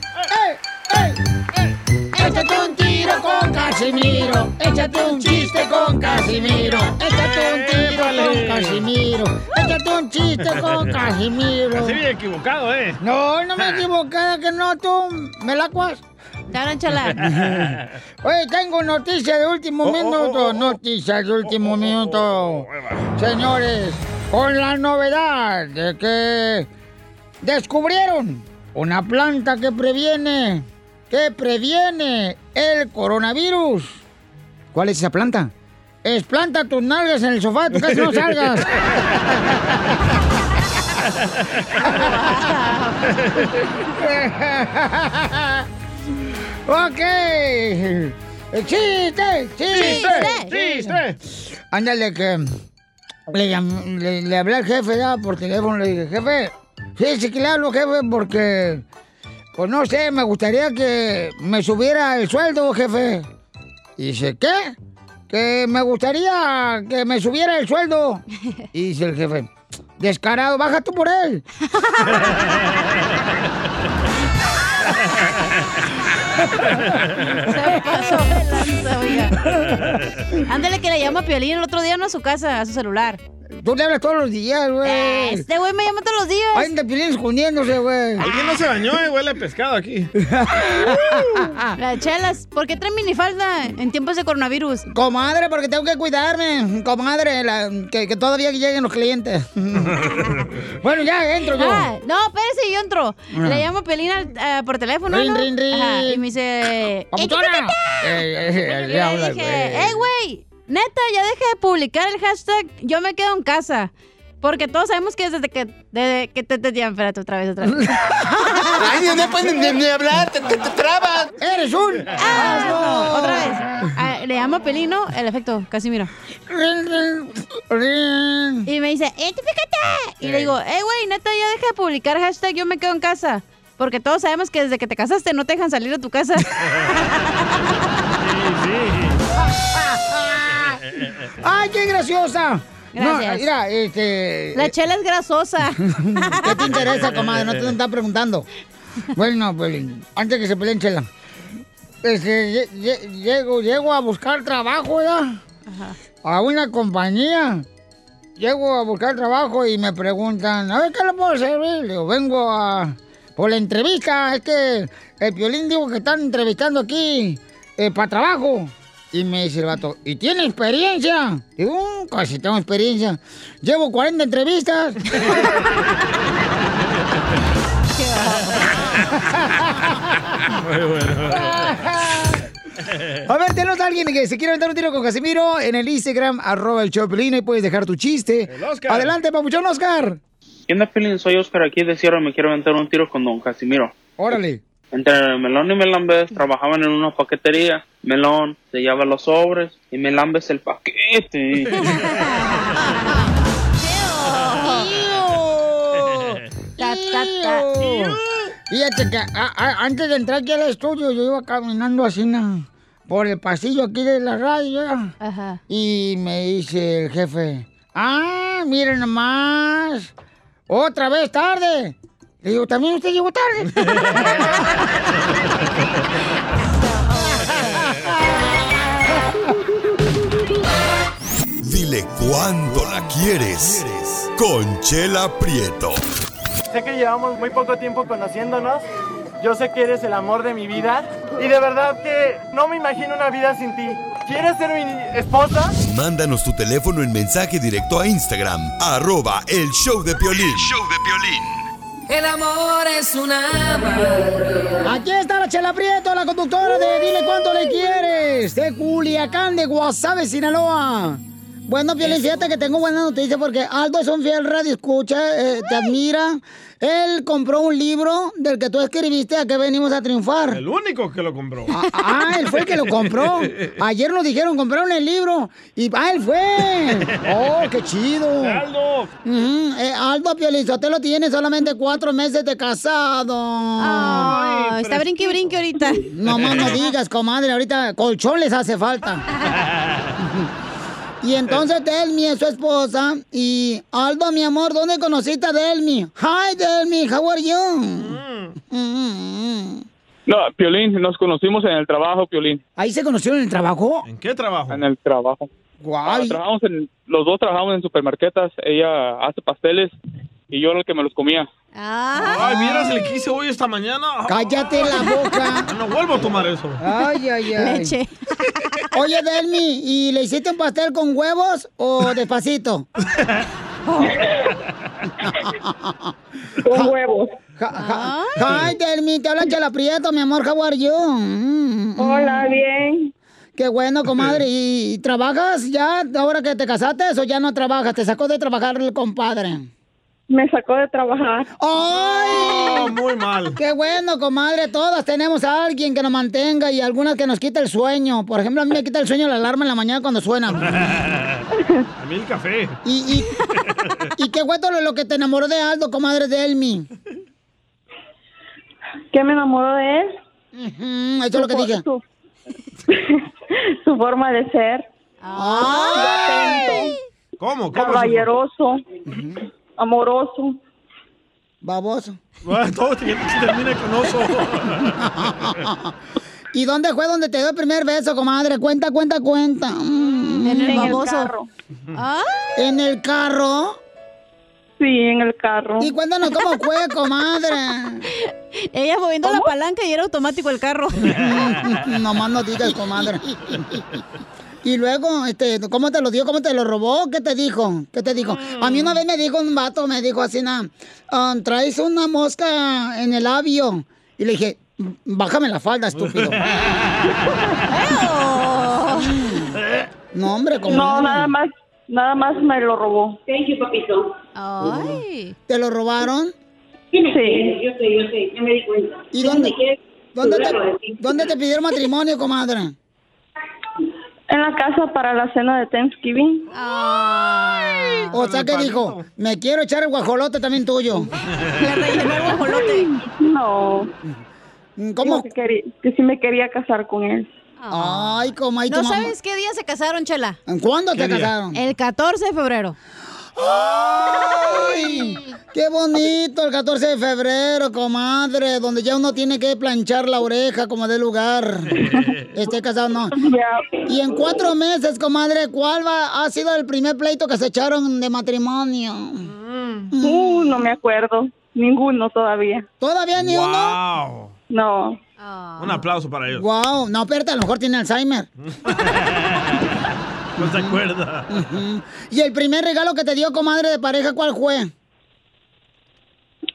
eh, eh! Échate un tiro con Casimiro. Échate un chiste con Casimiro. Échate un tiro con Casimiro. Échate un chiste con Casimiro. Así bien equivocado, ¿eh? No, no me equivoqué, que no tú, me la cuas. Oye, tengo noticias de último minuto. Noticias de último minuto. Señores, con la novedad de que descubrieron una planta que previene, que previene el coronavirus. ¿Cuál es esa planta? Es planta tus nalgas en el sofá, tú casi no salgas. ok. ¡Chiste! ¡Chiste! ¡Chiste! Ándale, que le, le, le hablé al jefe ya por teléfono, le dije, jefe, fíjese que le hablo, jefe, porque, pues no sé, me gustaría que me subiera el sueldo, jefe. Y dice, ¿qué? Que me gustaría que me subiera el sueldo. Y dice el jefe, descarado, baja tú por él. Se pasó de lanza, oiga. Ándale que le llama a Piolín el otro día no a su casa, a su celular. Tú le hablas todos los días, güey. Este güey me llama todos los días. Ay, te Piolín escondiéndose, güey. Alguien no se bañó, eh, huele a pescado aquí. Las chelas, ¿por qué traen minifalda en tiempos de coronavirus? Comadre, porque tengo que cuidarme. Comadre, la- que, que todavía lleguen los clientes. bueno, ya entro yo. Ah, no, espérese, yo entro. Ah. Le llamo a al- ah, por teléfono, Rin, ¿no? rin, rin. Ajá, y me dice... ¡Papuchona! Eh, eh, Y le dije, güey. ¡eh, güey! Neta, ya deje de publicar el hashtag Yo me quedo en casa. Porque todos sabemos que desde que... Desde que te... te, te espérate, otra vez, otra vez. Ay, no pueden ni, ni hablar, te, te, te trabas. ¡Eres un Ah, no, otra vez. Ah, le llamo a Pelín, ¿no? El efecto, Casimiro. Y me dice, ¡identifícate! Y le digo, eh, güey, neta, ya deja de publicar hashtag Yo me quedo en casa. Porque todos sabemos que desde que te casaste no te dejan salir de tu casa. ¡Ay, qué graciosa! Gracias. No, mira, este... La chela es grasosa. ¿Qué te interesa, comadre? No te están preguntando. Bueno, pues, antes que se peleen, chela. Este, lle- lle- llego, llego a buscar trabajo, ¿ya? A una compañía. Llego a buscar trabajo y me preguntan, a ver, ¿qué le puedo servir? Le digo, vengo a... Por la entrevista, es que el Piolín dijo que están entrevistando aquí para trabajo. Y me dice el vato, ¿y tiene experiencia? Digo, "Mm, casi tengo experiencia. Llevo 40 entrevistas. Muy bueno. A ver, tenemos a alguien que se quiere aventar un tiro con Casimiro en el Instagram, arroba el Choplin, y puedes dejar tu chiste. Oscar. Adelante, papuchón Oscar. ¿Qué onda, Pelín? Soy Oscar aquí de Sierra. Me quiero aventar un tiro con don Casimiro. Órale. Entre Melón y Melambes trabajaban en una paquetería. Melón se lleva los sobres y Melambes el paquete. Fíjate que a- a- antes de entrar aquí al estudio, yo iba caminando así na, por el pasillo aquí de la radio. ya. Ajá. Y me dice el jefe, ah, miren nomás, otra vez tarde. Le digo, ¿también usted llegó tarde? Dile cuándo la quieres. Conchela Prieto. Sé que llevamos muy poco tiempo conociéndonos. Yo sé que eres el amor de mi vida. Y de verdad que no me imagino una vida sin ti. ¿Quieres ser mi esposa? Mándanos tu teléfono en mensaje directo a Instagram, arroba el show de Piolín. El amor es una Aquí está la Chela Prieto, la conductora de Dile Cuánto Le Quieres, de Culiacán, de Guasave, Sinaloa. Bueno, Piolín, fíjate que tengo buena noticia porque Aldo es un fiel radio escucha, eh, te admira. Él compró un libro del que tú escribiste a que venimos a triunfar. El único que lo compró. Ah, ah, él fue el que lo compró. Ayer nos dijeron, compraron el libro. Y ah, él fue. Oh, qué chido. Aldo. Ujú, eh, Aldo Piolizotelo tiene solamente cuatro meses de casado. Ah, está brinque y brinque ahorita. No más no digas, comadre. Ahorita colchón les hace falta. Y entonces Delmi es su esposa. Y Aldo, mi amor, ¿dónde conociste a Delmi? Hi, Delmi, how are you? Mm. No, Piolín, nos conocimos en el trabajo, Piolín. ¿Ahí se conocieron en el trabajo? ¿En qué trabajo? En el trabajo. Guay. Ah, trabajamos en, los dos trabajamos en supermarquetas. Ella hace pasteles y yo era el que me los comía. Ay, miras el que hice hoy esta mañana. Cállate la boca. No vuelvo a tomar eso. Ay, ay, ay. Oye, Delmi, ¿y le hiciste un pastel con huevos o despacito? Con huevos. Hi, Delmi, te habla Chela Prieto, mi amor, how are you? Mm, mm. Hola, bien. Qué bueno, comadre. ¿Y trabajas ya ahora que te casaste o ya no trabajas? ¿Te sacó de trabajar el compadre? Me sacó de trabajar. ¡Ay! muy mal. Qué bueno, comadre. Todas tenemos a alguien que nos mantenga y algunas que nos quita el sueño. Por ejemplo, a mí me quita el sueño la alarma en la mañana cuando suena. A mí el café. Y, y, y qué bueno lo, lo que te enamoró de Aldo, comadre de Elmi. ¿Qué me enamoró de él? eso es lo que dije. Su, su forma de ser. Atento, ¿Cómo? ¿Cómo? caballeroso, amoroso. Baboso. Bueno, todo te- termina con oso. ¿Y dónde fue donde te dio el primer beso, comadre? Cuenta, cuenta, cuenta. Mm. En el baboso. carro. ¿En el carro? Sí, en el carro. Y cuéntanos cómo fue, comadre. Ella moviendo la palanca y era automático el carro. no más no digas, comadre. Y luego, este, ¿cómo te lo dio? ¿Cómo te lo robó? ¿Qué te dijo? ¿Qué te dijo? A mí una vez me dijo un vato, me dijo así, na, "Ah, traes una mosca en el labio. Y le dije, bájame la falda, estúpido. no, hombre, comadre. No, nada más, nada más me lo robó. Thank you, papito. Ay. ¿Te lo robaron? Sí, yo sé, yo sé, ya me di cuenta. ¿Y dónde, dónde, te, dónde te pidieron matrimonio, comadre? En la casa para la cena de Thanksgiving. O sea que dijo, me quiero echar el guajolote también tuyo. Le rellenó el guajolote. No. ¿Cómo? Que, quería- que sí me quería casar con él. Ay, comadre. ¿No sabes qué día se casaron, Chela? ¿Cuándo ¿Qué te día? casaron? El 14 de febrero. ¡Ay! ¡Qué bonito el 14 de febrero, comadre! Donde ya uno tiene que planchar la oreja como de lugar. Esté casado, no. Y en cuatro meses, comadre, ¿cuál va, ha sido el primer pleito que se echaron de matrimonio? Uh, no me acuerdo. Ninguno todavía. ¿Todavía ni uno? Wow. No. Un aplauso para ellos. Wow, no, espérate, a lo mejor tiene Alzheimer. No se acuerda. ¿Y el primer regalo que te dio, comadre de pareja, cuál fue?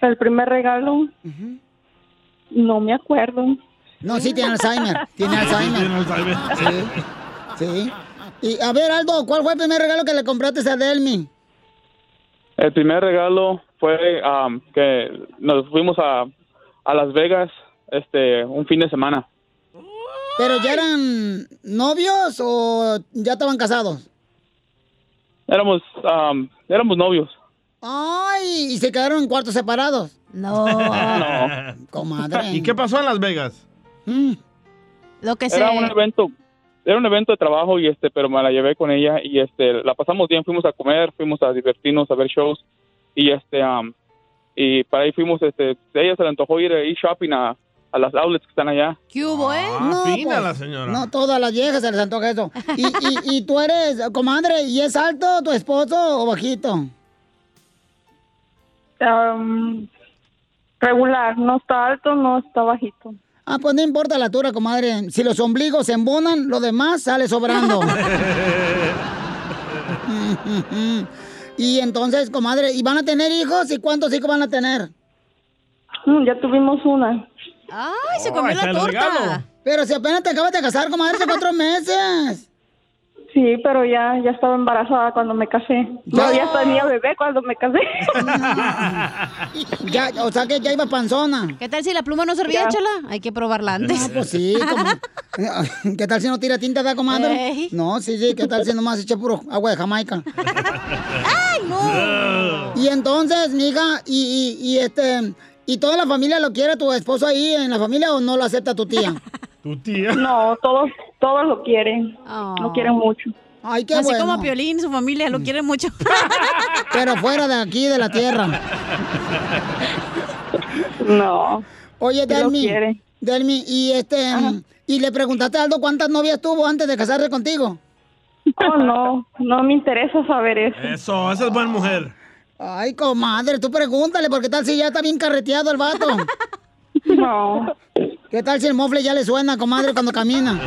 El primer regalo. No me acuerdo. No, sí, tiene Alzheimer. Tiene Alzheimer. Tiene Alzheimer. Sí, sí. Y a ver, Aldo, ¿cuál fue el primer regalo que le compraste a Delmi? El primer regalo fue am, que nos fuimos a, a Las Vegas este un fin de semana. ¿Pero ya eran novios o ya estaban casados? Éramos am, éramos novios. Ay, ¿y se quedaron en cuartos separados? No. No. Comadre. ¿Y qué pasó en Las Vegas? Lo que Era un evento era un evento de trabajo y este pero me la llevé con ella y este la pasamos bien fuimos a comer fuimos a divertirnos a ver shows y este am, y para ahí fuimos este a ella se le antojó ir, ir shopping a, a las outlets que están allá ¿Qué hubo, eh? Ah, fina la señora. No, todas las viejas se les antoja eso. ¿Y, y, y tú eres, comadre, y es alto tu esposo o bajito? Um, regular. No está alto, no está bajito. Ah, pues no importa la altura, comadre. Si los ombligos se embonan, lo demás sale sobrando. y entonces, comadre, ¿y van a tener hijos? ¿Y cuántos hijos van a tener? Mm, ya tuvimos una. ¡Ay, se Oh, comió la torta! Pero si apenas te acabas de casar, comadre, hace cuatro meses. Sí, pero ya, ya estaba embarazada cuando me casé. No, ya tenía bebé cuando me casé. Ya, o sea que ya iba panzona. ¿Qué tal si la pluma no servía, Ya. chala? Hay que probarla antes. No, pues sí, como- ¿Qué tal si no tira tinta, da comadre? Ey. No, sí, sí, ¿qué tal si nomás echa puro agua de Jamaica? ¡Ay, no! Y entonces, mija, y, y, y este, ¿y toda la familia lo quiere tu esposo ahí en la familia o no lo acepta tu tía? Tu tía. No, todos, todos lo quieren. Lo quieren mucho. Ay, qué Así bueno. como a Piolín, su familia lo quiere mucho. Pero fuera de aquí, de la tierra. No. Oye, Delmi. Delmi, y este, y le preguntaste a Aldo cuántas novias tuvo antes de casarse contigo. Oh, no, no me interesa saber eso. Eso, esa es buena mujer. Ay, comadre, tú pregúntale, porque tal si ya está bien carreteado el vato? No. ¿Qué tal si el mofle ya le suena, comadre, cuando camina?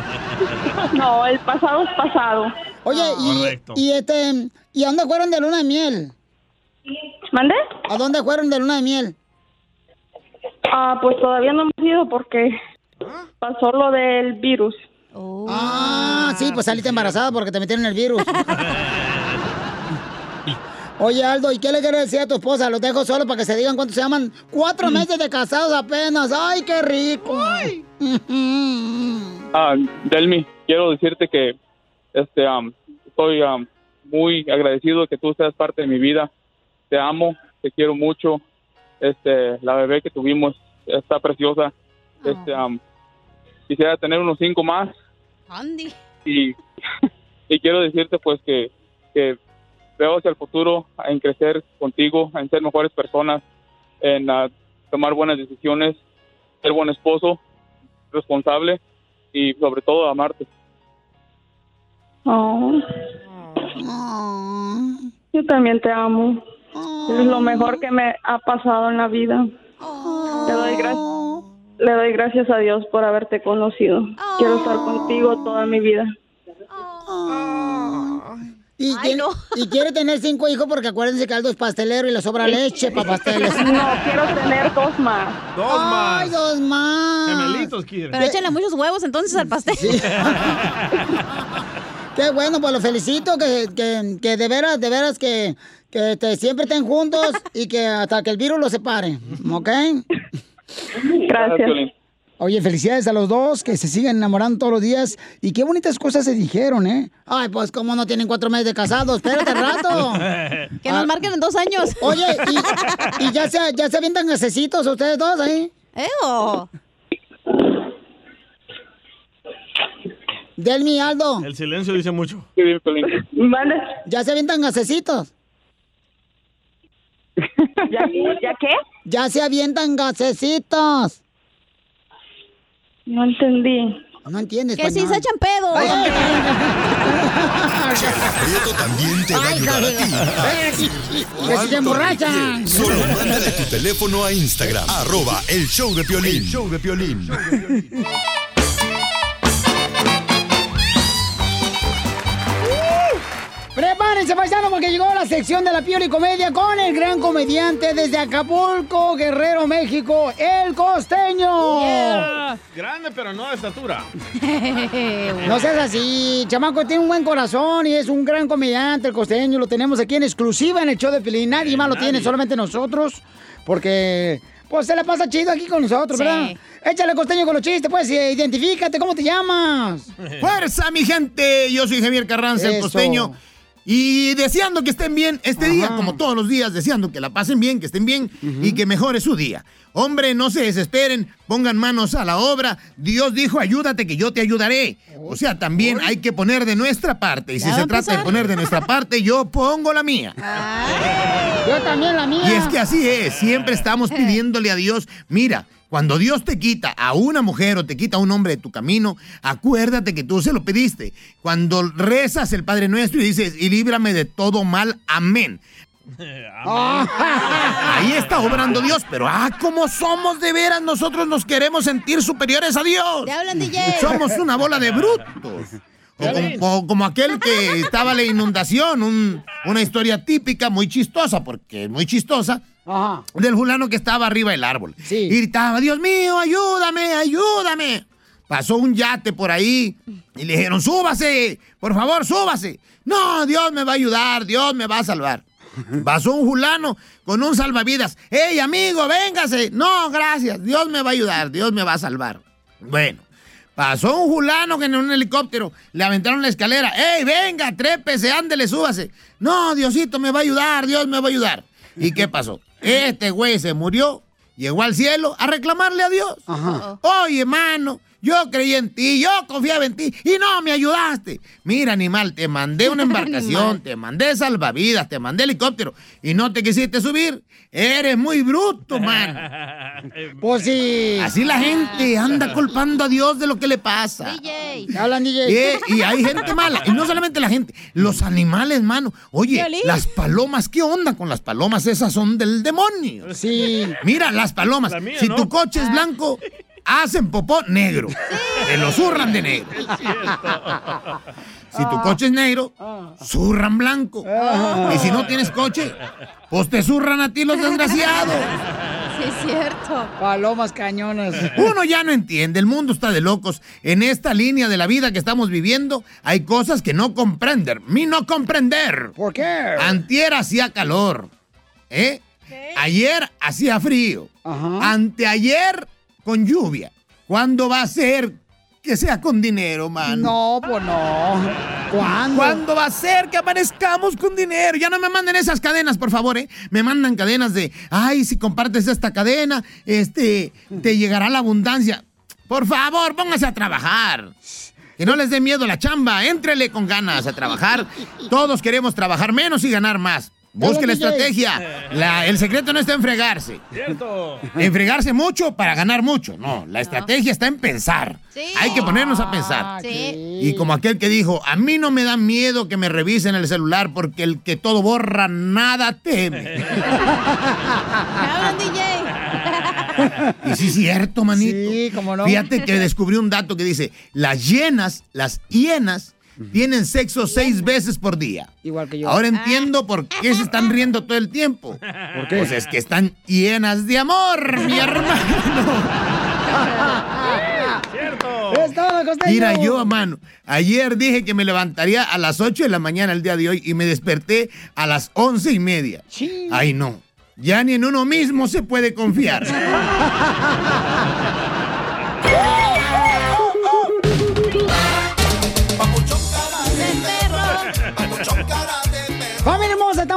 No, el pasado es pasado. Oye, y, Correcto. y este, ¿y a dónde fueron de luna de miel? ¿Mande? ¿A dónde fueron de luna de miel? Ah, pues todavía no hemos ido porque pasó lo del virus. Ah, sí, pues saliste embarazada porque te metieron el virus. Oye, Aldo, ¿y qué le quieres decir a tu esposa? Los dejo solo para que se digan cuánto se llaman. Cuatro meses de casados apenas. ¡Ay, qué rico! Ah, Delmi, quiero decirte que este, am, estoy am, muy agradecido de que tú seas parte de mi vida. Te amo, te quiero mucho. Este, la bebé que tuvimos está preciosa. Este, am, quisiera tener unos cinco más Andy. y, y quiero decirte pues que, que veo hacia el futuro en crecer contigo, en ser mejores personas, en ah, tomar buenas decisiones, ser buen esposo, responsable y sobre todo amarte. Oh. Yo también te amo. Es lo mejor que me ha pasado en la vida. Le doy, gra- le doy gracias a Dios por haberte conocido. Quiero estar contigo toda mi vida. Y, quiere, y quiere tener cinco hijos porque acuérdense que Aldo es pastelero y le sobra leche para pasteles. No, quiero tener dos más. Dos Ay, más. dos más. Gemelitos quiere. Pero échale muchos huevos entonces al pastel. Qué bueno, pues los felicito, que, que, que de veras, de veras que, que te- siempre estén juntos y que hasta que el virus los separe, ¿ok? Gracias. Oye, felicidades a los dos, que se siguen enamorando todos los días. Y qué bonitas cosas se dijeron, ¿eh? Ay, pues cómo no tienen cuatro meses de casados, espérate rato. Que nos marquen en dos años. Oye, ¿y, y ya, se, ya se avientan gasecitos ustedes dos ahí? ¡Eo! Delmi, Aldo. El silencio dice mucho. ¿Ya se avientan gasecitos? ¿Ya, ¿Ya qué? Ya se avientan gasecitos. No entendí. No entiendes. Que si se echan pedo. Prieto también te va a ayudar a ti. Que si se emborrachan. Solo mándale tu teléfono a Instagram, arroba el show de Piolín. show de Piolín. Prepárense, paisano, porque llegó la sección de la Pioli Comedia con el gran comediante desde Acapulco, Guerrero, México, El Costeño. Grande, pero no de estatura. No seas así, chamaco, tiene un buen corazón y es un gran comediante, el costeño. Lo tenemos aquí en exclusiva en el show de Pelín. Nadie más lo tiene, solamente nosotros, porque pues se la pasa chido aquí con nosotros, Sí. ¿verdad? Échale costeño con los chistes, pues, identifícate, ¿cómo te llamas? ¡Fuerza, mi gente! Yo soy Javier Carranza, el costeño. Y deseando que estén bien este día, como todos los días, deseando que la pasen bien, que estén bien y que mejore su día. Hombre, no se desesperen, pongan manos a la obra. Dios dijo, ayúdate que yo te ayudaré. O sea, también hay que poner de nuestra parte. Y si se trata de poner de nuestra parte, yo pongo la mía. Yo también la mía. Y es que así es, siempre estamos pidiéndole a Dios, mira, cuando Dios te quita a una mujer o te quita a un hombre de tu camino, acuérdate que tú se lo pediste. Cuando rezas el Padre Nuestro y dices, y líbrame de todo mal, amén. Ahí está obrando Dios, pero ah, como somos de veras, nosotros nos queremos sentir superiores a Dios. Te hablan, DJ. Somos una bola de brutos. O como, o como aquel que estaba en la inundación, un- una historia típica, muy chistosa, porque es muy chistosa, del fulano que estaba arriba del árbol. Y gritaba, Dios mío, ayúdame, ayúdame. pasó un yate por ahí y le dijeron, súbase, por favor, súbase. No, Dios me va a ayudar, Dios me va a salvar. Pasó un fulano con un salvavidas. ¡Ey, amigo, véngase! No, gracias, Dios me va a ayudar, Dios me va a salvar. Bueno, pasó un fulano que en un helicóptero le aventaron la escalera. ¡Ey, venga, trépese, ándele, súbase! No, Diosito me va a ayudar, Dios me va a ayudar. ¿Y qué pasó? Este güey se murió, llegó al cielo a reclamarle a Dios. Oye, hermano, yo creí en ti, yo confiaba en ti y no me ayudaste. Mira, animal, te mandé una embarcación, te mandé salvavidas, te mandé helicóptero y no te quisiste subir. Eres muy bruto, man. Pues sí. Así la gente anda culpando a Dios de lo que le pasa. DJ. Hablan, DJ. Y hay gente mala. Y no solamente la gente, los animales, mano. Oye, las palomas, ¿qué onda con las palomas? Esas son del demonio. Sí. Mira, las palomas. mía, si ¿no? tu coche es blanco, hacen popó negro. Te lo zurran de negro. Si tu coche es negro, zurran blanco. Y si no tienes coche, pues te zurran a ti los desgraciados. Sí, es cierto. Palomas cañonas. Uno ya no entiende, el mundo está de locos. En esta línea de la vida que estamos viviendo, hay cosas que no comprender. Mi no comprender. ¿Por qué? Antier hacía calor. ¿Eh? Ayer hacía frío. Anteayer con lluvia. ¿Cuándo va a ser que sea con dinero, mano? No, pues no. ¿Cuándo? ¿Cuándo va a ser que amanezcamos con dinero? Ya no me manden esas cadenas, por favor, ¿eh? Me mandan cadenas de, ay, si compartes esta cadena, este, te llegará la abundancia. Por favor, póngase a trabajar. Que no les dé miedo la chamba, éntrele con ganas a trabajar. Todos queremos trabajar menos y ganar más. Busque la DJ. estrategia. La- el secreto no está en fregarse. Cierto. En fregarse mucho para ganar mucho. No, la estrategia está en pensar. Hay que ponernos a pensar. Y como aquel que dijo, a mí no me da miedo que me revisen el celular porque el que todo borra nada teme. Y sí es cierto, manito. Sí, cómo no. Fíjate que descubrí un dato que dice, las hienas, las hienas, tienen sexo seis veces por día. Igual que yo. Ahora entiendo por qué se están riendo todo el tiempo. ¿Por qué? Pues es que están llenas de amor, mi hermano. Costeño. Mira, yo, mano, ayer dije que me levantaría a las 8 de la mañana el día de hoy y me desperté a las once y media. Ay, no. Ya ni en uno mismo se puede confiar.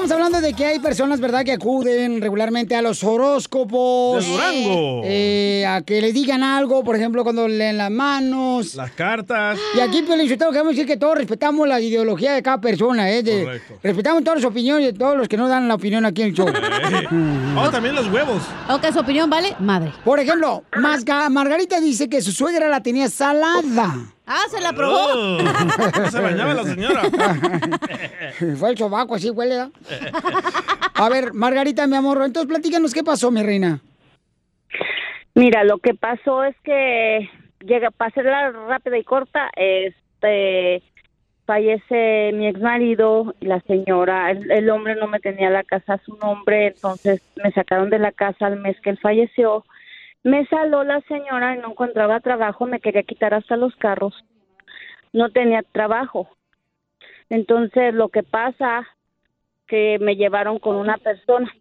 Estamos hablando de que hay personas, ¿verdad?, que acuden regularmente a los horóscopos. De Durango. Eh, a que le digan algo, por ejemplo, cuando leen las manos. Las cartas. Y aquí, Pio Linsotelo, queremos decir que todos respetamos la ideología de cada persona, ¿eh? De- Correcto. respetamos todas las opiniones de todos los que no dan la opinión aquí en el show. Oh, también los huevos. O que su opinión vale madre. Por ejemplo, Margarita dice que su suegra la tenía salada. Ah, se la probó. Oh, no se bañaba la señora. Fue el sobaco, así huele. ¿no? A ver, Margarita, mi amor, entonces platícanos qué pasó, mi reina. Mira, lo que pasó es que llega para hacerla rápida y corta, este fallece mi ex marido y la señora, el, el hombre no me tenía la casa a su nombre, entonces me sacaron de la casa al mes que él falleció. Me saló la señora y no encontraba trabajo, me quería quitar hasta los carros. No tenía trabajo. Entonces lo que pasa que me llevaron con una persona.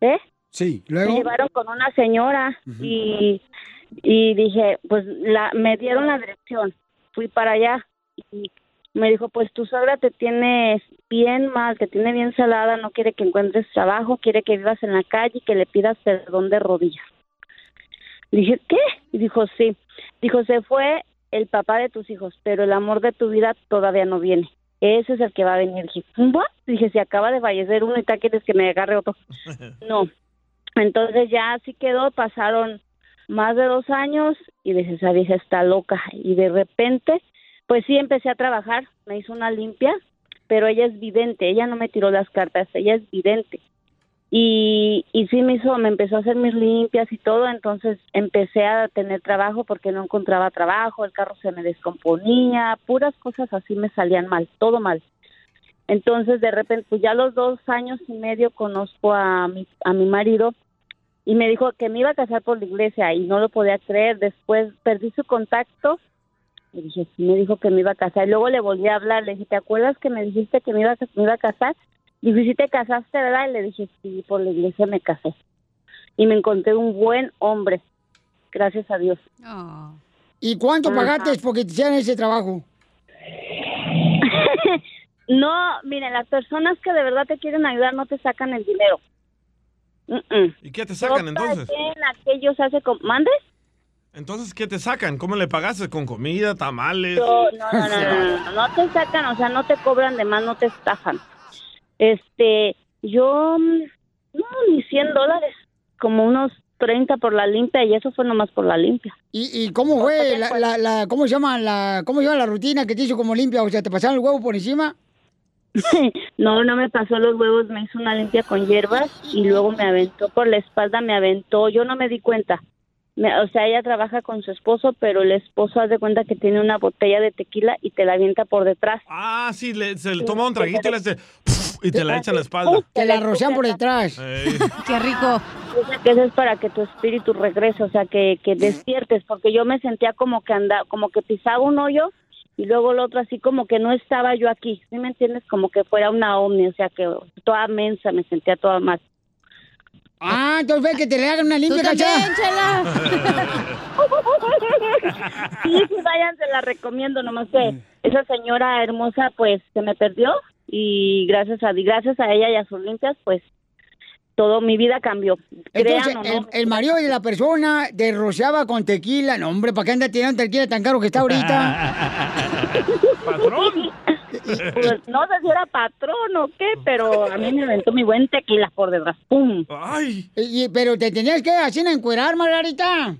¿Eh? Sí, me luego. llevaron con una señora y, y dije, pues la, me dieron la dirección, fui para allá y me dijo, pues tu suegra te tiene bien mal, te tiene bien salada, no quiere que encuentres trabajo, quiere que vivas en la calle y que le pidas perdón de rodillas. Dije, ¿qué? Y dijo, sí. Dijo, se fue el papá de tus hijos, pero el amor de tu vida todavía no viene. Ese es el que va a venir. Dije, ¿what? Dije, si acaba de fallecer uno y tal, quieres que me agarre otro. No. Entonces ya así quedó, pasaron más de dos años y dije, esa vieja está loca. Y de repente, pues sí, empecé a trabajar, me hizo una limpia, pero ella es vidente, ella no me tiró las cartas, ella es vidente. Y, y sí me hizo, me empezó a hacer mis limpias y todo, entonces empecé a tener trabajo porque no encontraba trabajo, el carro se me descomponía, puras cosas así me salían mal, todo mal. Entonces, de repente, pues ya a los dos años y medio conozco a mi, a mi marido y me dijo que me iba a casar por la iglesia y no lo podía creer. Después perdí su contacto y dije, sí, me dijo que me iba a casar. Y luego le volví a hablar, le dije, ¿te acuerdas que me dijiste que me iba a, me iba a casar? Y dije, ¿sí te casaste, verdad? Y le dije, sí, por la iglesia me casé. Y me encontré un buen hombre, gracias a Dios. ¿Y cuánto Ajá. pagaste porque te hicieran ese trabajo? No, miren, las personas que de verdad te quieren ayudar no te sacan el dinero. ¿Y qué te sacan No entonces? aquellos hace ¿Mandes? Entonces, ¿qué te sacan? ¿Cómo le pagaste? ¿Con comida, tamales? No, no, no, no, no, no, no te sacan, o sea, no te cobran de más, no te estafan. Este, yo, mm, no, ni 100 dólares, como unos 30 por la limpia y eso fue nomás por la limpia. ¿Y, y cómo fue la, la, la- cómo se llama la, cómo se llama la rutina que te hizo como limpia? O sea, ¿te pasaron el huevo por encima? No, no me pasó los huevos, me hizo una limpia con hierbas y luego me aventó por la espalda, me aventó, yo no me di cuenta. Me- o sea, ella trabaja con su esposo, pero el esposo hace cuenta que tiene una botella de tequila y te la avienta por detrás. Ah, sí, le- se le toma un traguito y le hace... y te la echa en la espalda. Te la rocian por detrás. Ey. Qué rico. que eso es para que tu espíritu regrese, o sea, que, que despiertes, porque yo me sentía como que anda, como que pisaba un hoyo y luego el otro así como que no estaba yo aquí, ¿sí me entiendes? Como que fuera una ovni, o sea, que toda mensa, me sentía toda más. Ah, entonces ve que te le hagan una limpia, cacha. Sí, sí, vayan, se la recomiendo, nomás que esa señora hermosa pues se me perdió y gracias a gracias a ella y a sus limpias pues todo mi vida cambió. Entonces, Crean o no. el, el marido de la persona te rociaba con tequila. No, hombre, ¿para qué anda tirando tequila tan caro que está ahorita? Patrón. Pues, no sé si era patrón o qué, pero a mí me aventó mi buen tequila por detrás. ¡Pum! Ay. Y- pero te tenías que hacer encuerar, Margarita.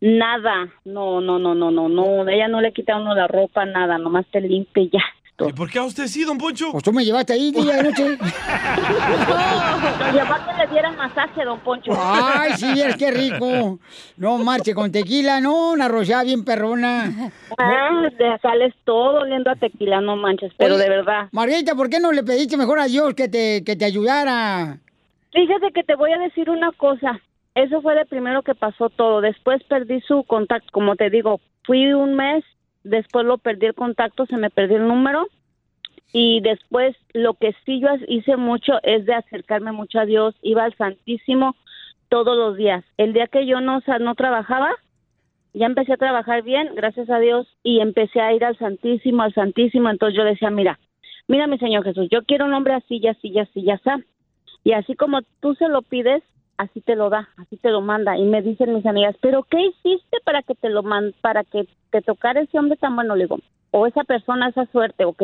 Nada, no, no, no, no, no, no, ella no le quita a uno la ropa, nada, nomás te limpia y ya. ¿Y por qué a usted sí, don Poncho? Pues tú me llevaste ahí día de noche. Lo llevó a que le dieran masaje, don Poncho. Ay, sí, es que rico. No marche con tequila, no, una rociada bien perrona. Ah, te sales todo oliendo a tequila, no manches, pero Oye, de verdad. Margarita, ¿por qué no le pediste mejor a Dios que te, que te ayudara? Fíjate que te voy a decir una cosa. Eso fue de primero que pasó todo. Después perdí su contacto. Como te digo, fui un mes, después lo perdí el contacto, se me perdió el número. Y después lo que sí yo hice mucho es de acercarme mucho a Dios. Iba al Santísimo todos los días. El día que yo no, no trabajaba, ya empecé a trabajar bien, gracias a Dios, y empecé a ir al Santísimo, al Santísimo. Entonces yo decía, mira, mira mi Señor Jesús, yo quiero un hombre así, y así, y así, y así. Y así como tú se lo pides, así te lo da, así te lo manda. Y me dicen mis amigas, ¿pero qué hiciste para que te lo man para que te tocara ese hombre tan bueno? Le digo, o esa persona, esa suerte, ok.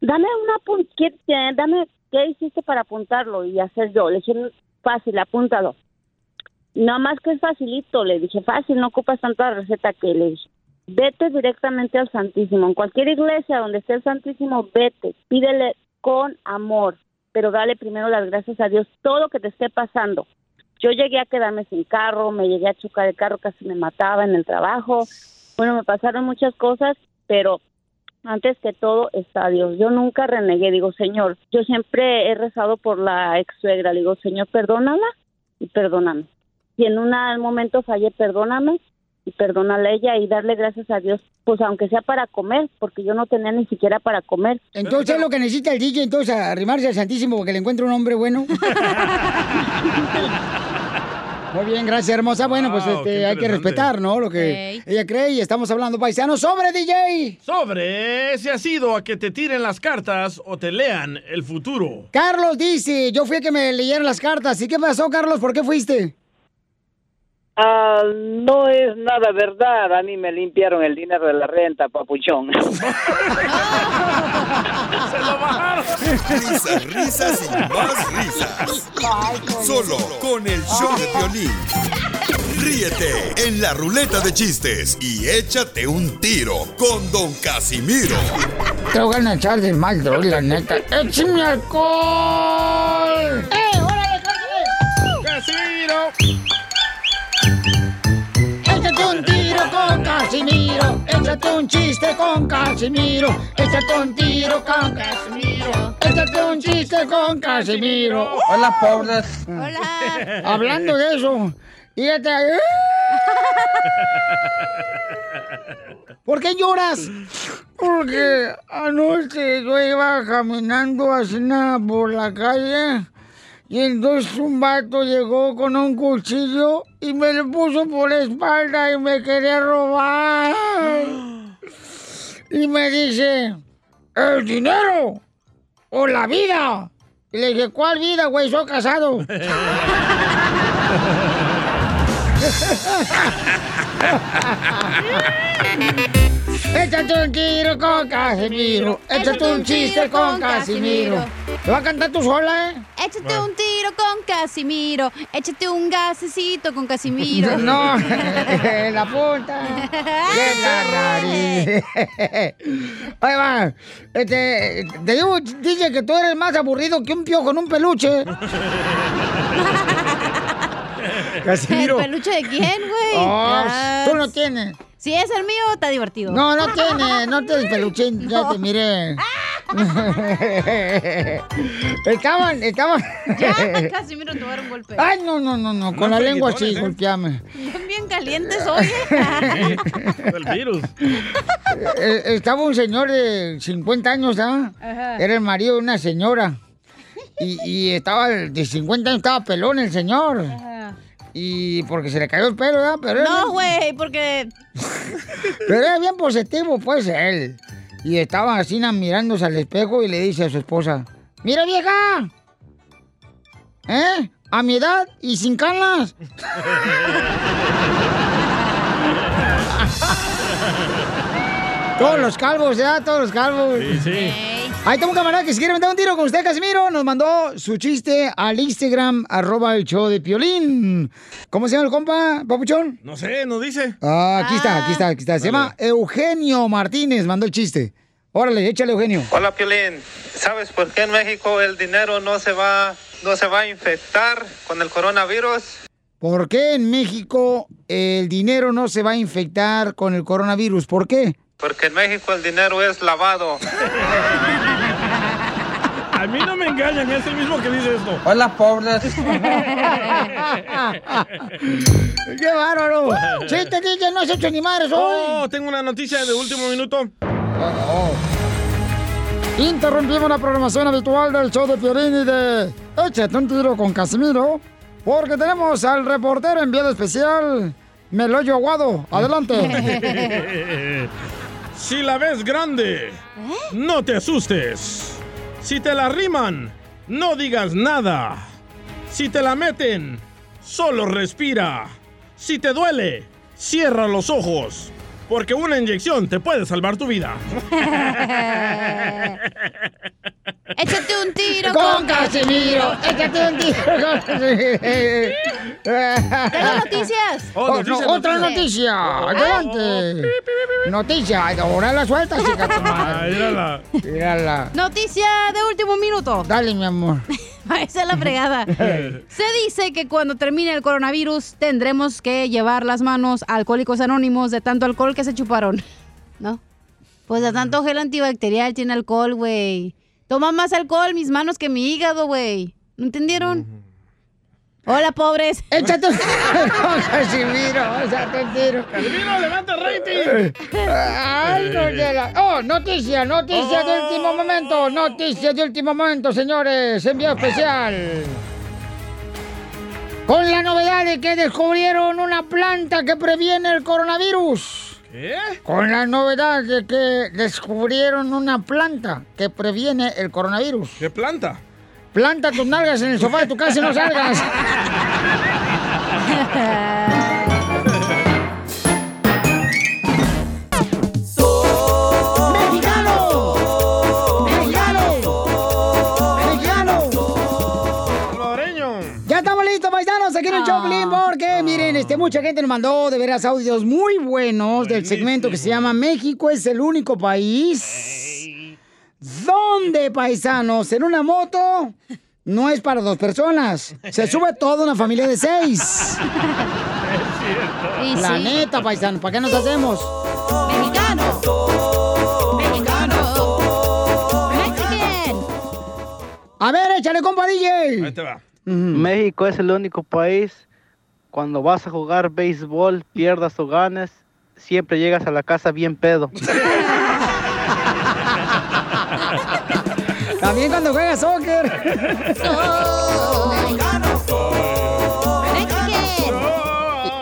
Dame una pun- ¿qué- qué- dame, ¿qué hiciste para apuntarlo y hacer yo? Le dije, fácil, apúntalo. Nada más que es facilito, le dije, fácil, no ocupas tanta receta que le dije. Vete directamente al Santísimo. En cualquier iglesia donde esté el Santísimo, vete, pídele con amor, pero dale primero las gracias a Dios todo lo que te esté pasando. Yo llegué a quedarme sin carro, me llegué a chocar el carro, casi me mataba en el trabajo. Bueno, me pasaron muchas cosas, pero antes que todo está Dios. Yo nunca renegué, digo, Señor, yo siempre he rezado por la ex suegra, digo, Señor, perdónala y perdóname. Si en un momento fallé, perdóname y perdónale a ella y darle gracias a Dios, pues aunque sea para comer, porque yo no tenía ni siquiera para comer. Entonces es lo que necesita el DJ, entonces arrimarse al Santísimo porque le encuentre un hombre bueno. Muy bien, gracias, hermosa. Bueno, pues este, hay que respetar, ¿no? Lo que ella cree y estamos hablando paisanos sobre DJ. Sobre si has ido a que te tiren las cartas o te lean el futuro. Carlos dice, yo fui a que me leyeran las cartas. ¿Y qué pasó, Carlos? ¿Por qué fuiste? Ah, no es nada verdad. A mí me limpiaron el dinero de la renta, papuchón. Risas, risas y más risas. Solo con el show de violín. Ríete en la ruleta de chistes y échate un tiro con Don Casimiro. Te voy a echar de mal, droga, la neta. ¡Échame alcohol! ¡Eh, órale, Casimiro! ¡Échate Casimiro. Échate un chiste con Casimiro. Échate un tiro con Casimiro. Échate un chiste con Casimiro. Hola, pobres. Hola. Hablando de eso, fíjate. ¡eh! ¿Por qué lloras? Porque anoche yo iba caminando así nada por la calle y entonces un vato llegó con un cuchillo y me lo puso por la espalda y me quería robar. Y me dice, ¿el dinero o la vida? Y le dije, ¿cuál vida, güey? Soy casado. Échate un tiro con Casimiro. Échate un chiste con Casimiro. ¿Lo vas a cantar tú sola, eh? Échate un tiro con Casimiro. Échate un gasecito con Casimiro. No, en la punta. de la nariz. Ahí va. Este, te digo, dice que tú eres más aburrido que un piojo en un peluche. Casimiro. ¿El peluche de quién, güey? Oh, Ah, tú no tienes. Si es el mío, está divertido. No, no tiene, no te despeluché, ya te miré. estaban, estaban. Ya, Casimiro, te voy a dar un golpe. Ay, no, no, no, no, con la lengua así, golpeame. Bien, bien calientes hoy. ¿eh? El virus. Eh, Estaba un señor de 50 años, ¿ah? Ajá. Era el marido de una señora. Y, y estaba, de 50 años, estaba pelón el señor. Y porque se le cayó el pelo, ¿verdad? Pero No, bien- güey, porque Pero era bien positivo, pues, él. Y estaba así mirándose al espejo y le dice a su esposa, ¡Mira, vieja! ¿Eh? A mi edad y sin canas. Todos los calvos, ya, todos los calvos. Sí, sí. Ahí tengo un camarada que si quiere meter un tiro con usted, Casimiro, nos mandó su chiste al Instagram, arroba el show de Piolín. ¿Cómo se llama el compa, papuchón? No sé, nos dice. Ah, aquí está, aquí está, aquí está. Se llama Eugenio Martínez, mandó el chiste. Órale, échale, Eugenio. Hola Piolín, ¿sabes por qué en México el dinero no se va no se va a infectar con el coronavirus? ¿Por qué en México el dinero no se va a infectar con el coronavirus? ¿Por qué? Porque en México el dinero es lavado. A mí no me engañan, es el mismo que dice esto. Hola, pobres. ¡Qué bárbaro! ¡Chiste, DJ! ¡No has hecho ni madres hoy! Oh, tengo una noticia de último minuto. Interrumpimos la programación habitual del show de y de Échate un tiro con Casimiro, porque tenemos al reportero enviado especial, Meloyo Aguado. Adelante. si la ves grande, no te asustes. Si te la riman, no digas nada. Si te la meten, solo respira. Si te duele, cierra los ojos. Porque una inyección te puede salvar tu vida. Échate un tiro con Casimiro. Échate un tiro con Casimiro. Tengo noticias. Oh, Oh, no, noticias, otra noticia. Adelante. Noticia. Ahora la suelta, chica. mírala. Mírala. Noticia de último minuto. Dale, mi amor. Esa es la fregada. Se dice que cuando termine el coronavirus tendremos que llevar las manos a Alcohólicos Anónimos de tanto alcohol que se chuparon. ¿No? Pues de tanto gel antibacterial tiene alcohol, güey. Toma más alcohol mis manos que mi hígado, güey. ¿No entendieron? Hola, pobres. Échate un con Casimiro. Échate un tiro. Casimiro, levanta el rating. Ay, no la- Oh, noticia, noticia de último momento. Noticia de último momento, señores. Envío especial. Con la novedad de que descubrieron una planta que previene el coronavirus. ¿Qué? Con la novedad de que descubrieron una planta que previene el coronavirus. ¿Qué planta? Planta tus nalgas en el sofá de tu casa y no salgas. ¡Mexicano! ¡Mexicano! ¡Mexicano! Ya estamos listos, paisanos, aquí en el Choplin, porque miren, este, mucha gente nos mandó de veras audios muy buenos del segmento que se llama México es el único país donde, paisanos, en una moto no es para dos personas. Se sube toda una familia de seis. La sí. neta, paisano, ¿para qué nos hacemos? Mexicano. Mexicano. Mexican. A ver, échale, compa DJ. Ahí te va. México es el único país cuando vas a jugar béisbol, pierdas o ganes, siempre llegas a la casa bien pedo. También cuando juegas soccer.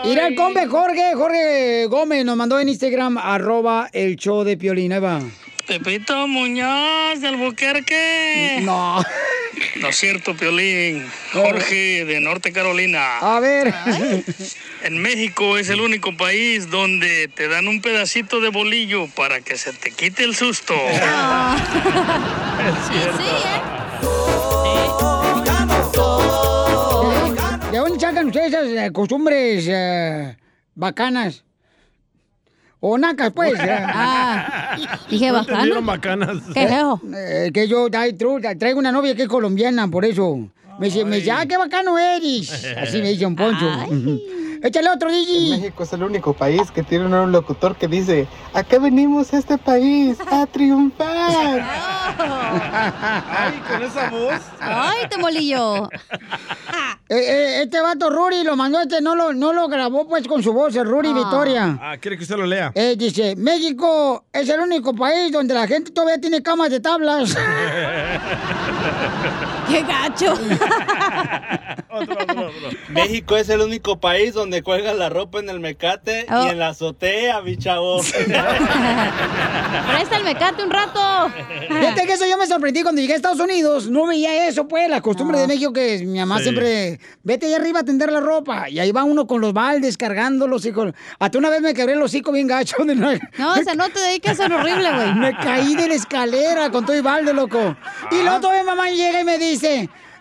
Ir al combe Jorge, Jorge Gómez nos mandó en Instagram, arroba el show de Piolín. Ahí va. Pepito Muñoz del Buquerque. No. No es cierto, Piolín. Jorge de Norte Carolina. A ver. En México es el único país donde te dan un pedacito de bolillo para que se te quite el susto. ¿De dónde sacan ustedes esas eh, costumbres eh, bacanas? O nacas, pues. Ah, dije bacanas. bacanas. ¿Qué es eso? Eh, que yo traigo una novia que es colombiana, por eso. Me dice, me dice, ah, qué bacano eres. Así me dice un poncho. Échale otro, Gigi. México es el único país que tiene un locutor que dice, ¿a qué venimos a este país? A triunfar. Ay, con esa voz. Ay, te molillo. Eh, eh, este vato Ruri lo mandó, este no lo, no lo grabó pues con su voz, el Ruri Victoria. Ah, quiere que usted lo lea. Eh, dice, México es el único país donde la gente todavía tiene camas de tablas. ¡Qué gacho! México es el único país donde cuelgas la ropa en el mecate Oh. y en la azotea, mi chavo. Presta el mecate un rato. Fíjate que eso yo me sorprendí cuando llegué a Estados Unidos. No veía eso, pues, la costumbre de México que mi mamá Sí. siempre, vete allá arriba a tender la ropa. Y ahí va uno con los baldes cargándolos y con... Hasta una vez me quebré el hocico bien gacho. De No, o sea, no te dediques a ser horrible, güey. Me caí de la escalera con todo y balde, loco. Y luego todavía mamá llega y me dice...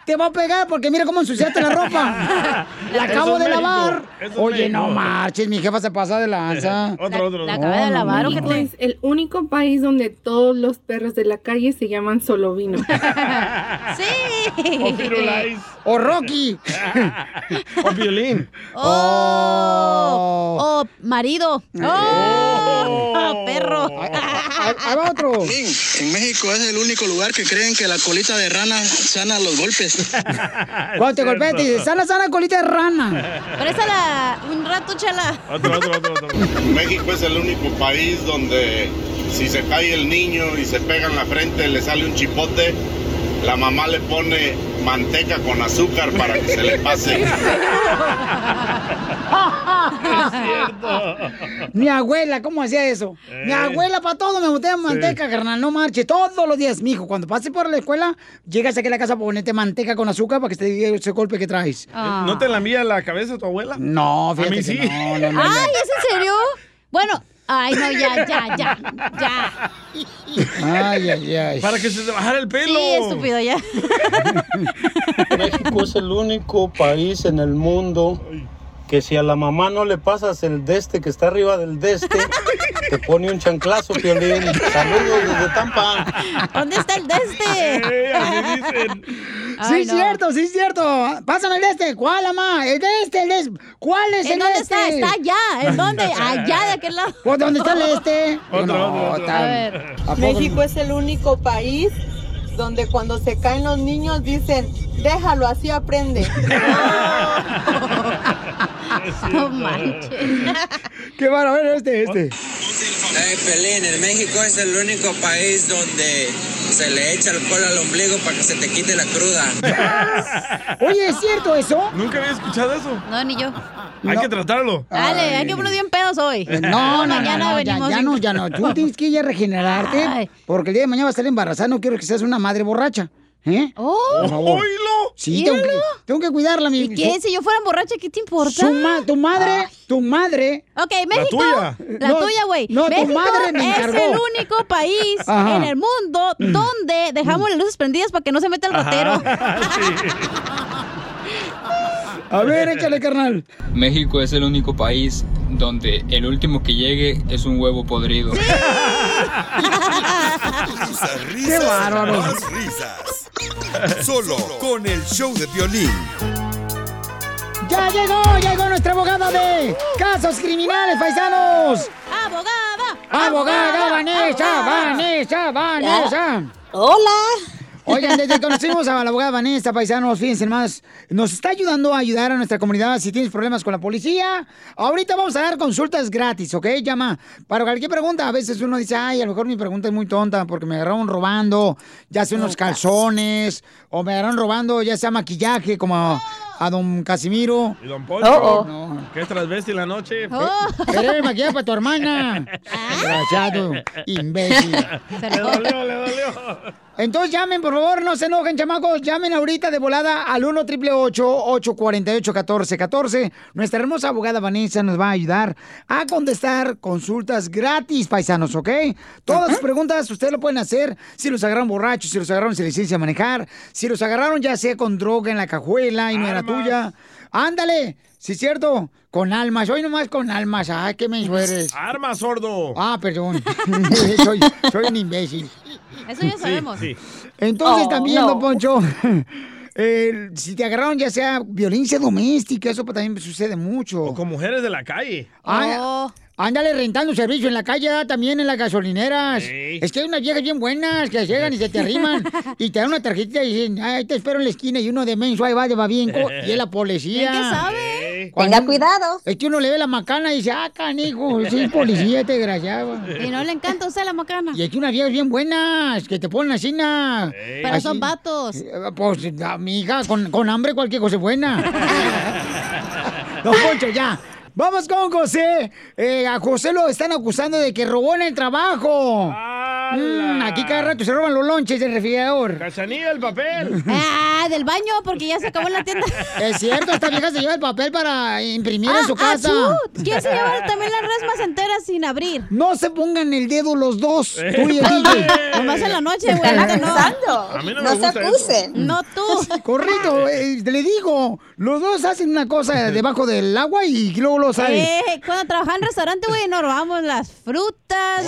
Te va a pegar porque mira cómo ensuciaste la ropa. La acabo de lavar. Oye, no marches, mi jefa se pasa de lanza. Otro, otro. La acaba de lavar, ¿o qué México es el único país donde todos los perros de la calle se llaman Solovino. sí. O Firulais. O Rocky. o Violín. ¡Oh! ¡Oh, marido! ¡Oh! ¡Perro! Ahí va otro. En México es el único lugar que creen que la colita de rana sana los golpes. Cuando te golpeas, te dice, sana, sana, colita de rana. Un rato, chala. Otro, otro, otro, otro. México es el único país donde si se cae el niño y se pega en la frente, le sale un chipote, la mamá le pone manteca con azúcar para que se le pase. Mi abuela, ¿cómo hacía eso? Eh. Mi abuela para todo me botella manteca, carnal, no marche. Todos los días, mijo, cuando pases por la escuela, llegas aquí a la casa para ponerte manteca con azúcar para que te diga ese golpe que traes. ¿No te la envía la cabeza tu abuela? No, A fíjate mí que sí. no, no, no, no. Ay, ¿es en serio? Bueno, ay, no, ya, ya, ya, ya. Ay, ay, ay. Para que se te bajara el pelo. Sí, estúpido, ya. México es el único país en el mundo que si a la mamá no le pasas el deste que está arriba del deste, te pone un chanclazo, Piolín. Saludos desde Tampa. ¿Dónde está el de este? Sí, Ay, es no. cierto, sí, es cierto. Pásame el de este. ¿Cuál, mamá? El de este, el de este. ¿Cuál es ¿En el de dónde este? está? Está allá. ¿En dónde? Allá, de aquel lado. ¿dónde está el este? Otro, No, otro, otro. tan- A ver. ¿a poco México es el único país donde cuando se caen los niños dicen, déjalo, así aprende. No manches. Qué bueno, a ver, este, este. Hey, Pelín, en México es el único país donde se le echa alcohol al ombligo para que se te quite la cruda. Oye, ¿es cierto eso? Nunca había escuchado eso. No, ni yo. Hay que tratarlo. Dale, hay que poner bien pedos hoy. Eh, No, no, no, mañana no, ya, venimos. ya bien- no, ya no. Tú tienes que ir a regenerarte Ay. porque el día de mañana vas a estar embarazada. No quiero que seas una madre borracha. ¿Eh? ¡Oh! ¡Oílo! Sí, tengo que, Míralo. tengo que cuidarla, mi ¿Y qué? Si yo fuera borracha, ¿qué te importa? su ma- tu madre, tu madre. Ok, México. tuya. La No, tuya, güey. no, tu madre me es encargó. el único país Ajá. en el mundo donde dejamos las luces prendidas para que no se meta el ratero. A ver, échale, carnal. México es el único país donde el último que llegue es un huevo podrido. Risas, risas, bárbaros. más risas. Solo con el show de violín. Ya llegó, llegó nuestra abogada de casos criminales, paisanos. ¡Abogada! ¡Abogada Vanessa! ¡Vanessa! ¡Vanessa! Hola. Oigan, desde que conocimos a la abogada Vanessa, paisanos, fíjense más, nos está ayudando a ayudar a nuestra comunidad si tienes problemas con la policía. Ahorita vamos a dar consultas gratis, ¿ok? Llama. Para cualquier pregunta, a veces uno dice, ay, a lo mejor mi pregunta es muy tonta porque me agarraron robando, ya sea unos calzones, o me agarraron robando, ya sea maquillaje, como a, a don Casimiro. ¿Y don Poncho? Oh, oh. No. ¿Qué es transvesti la noche? Pero el maquillaje para tu hermana. Desgraciado, imbécil. Le dolió, le dolió. Entonces llamen, por favor, no se enojen, chamacos. Llamen ahorita de volada al 1 888 848 1414 Nuestra hermosa abogada Vanessa nos va a ayudar a contestar consultas gratis, paisanos, ¿ok? Todas sus preguntas ustedes lo pueden hacer. Si los agarraron borrachos, si los agarraron sin licencia de manejar, si los agarraron ya sea con droga en la cajuela y no era tuya. Ándale, sí es cierto, con almas. Hoy nomás con almas. Ay, qué menso eres. Arma, sordo. Ah, perdón. soy, soy un imbécil. Eso ya sabemos. Entonces Oh, también, no. don Poncho, eh, si te agarraron ya sea violencia doméstica, eso pues también sucede mucho. O con mujeres de la calle. Ah, Ándale rentando servicio en la calle, ah, también en las gasolineras. Ey. Es que hay unas viejas bien buenas que llegan y se te arriman y te dan una tarjetita y dicen, ay, te espero en la esquina y uno de menso ahí va de babienco y es la policía. ¿Quién sabe? Tenga cuidado. Es que uno le ve la macana y dice, ah, canijo, es policía, este desgraciado. Y no le encanta a usted la macana. Y hay unas viejas bien buenas que te ponen así, na. Pero son vatos. Eh, Pues, mi hija, con, con hambre cualquier cosa es buena. Don Poncho, ya. Vamos con José. Eh, a José lo están acusando de que robó en el trabajo. Mm, aquí cada rato se roban los lonches del refrigerador. Cachanilla, el papel. Ah, del baño, porque ya se acabó en la tienda. Es cierto, esta vieja se lleva el papel para imprimir en su Ah, casa. achú. ¿Quién se lleva también las resmas enteras sin abrir? No se pongan el dedo los dos, Eh. tú y el DJ. Nomás en la noche, güey. ahorita no. A mí no, me gusta eso. No tú. Correcto, eh, le digo, los dos hacen una cosa debajo del agua y luego lo. Eh, cuando trabajaba en restaurante, güey, nos robamos las frutas.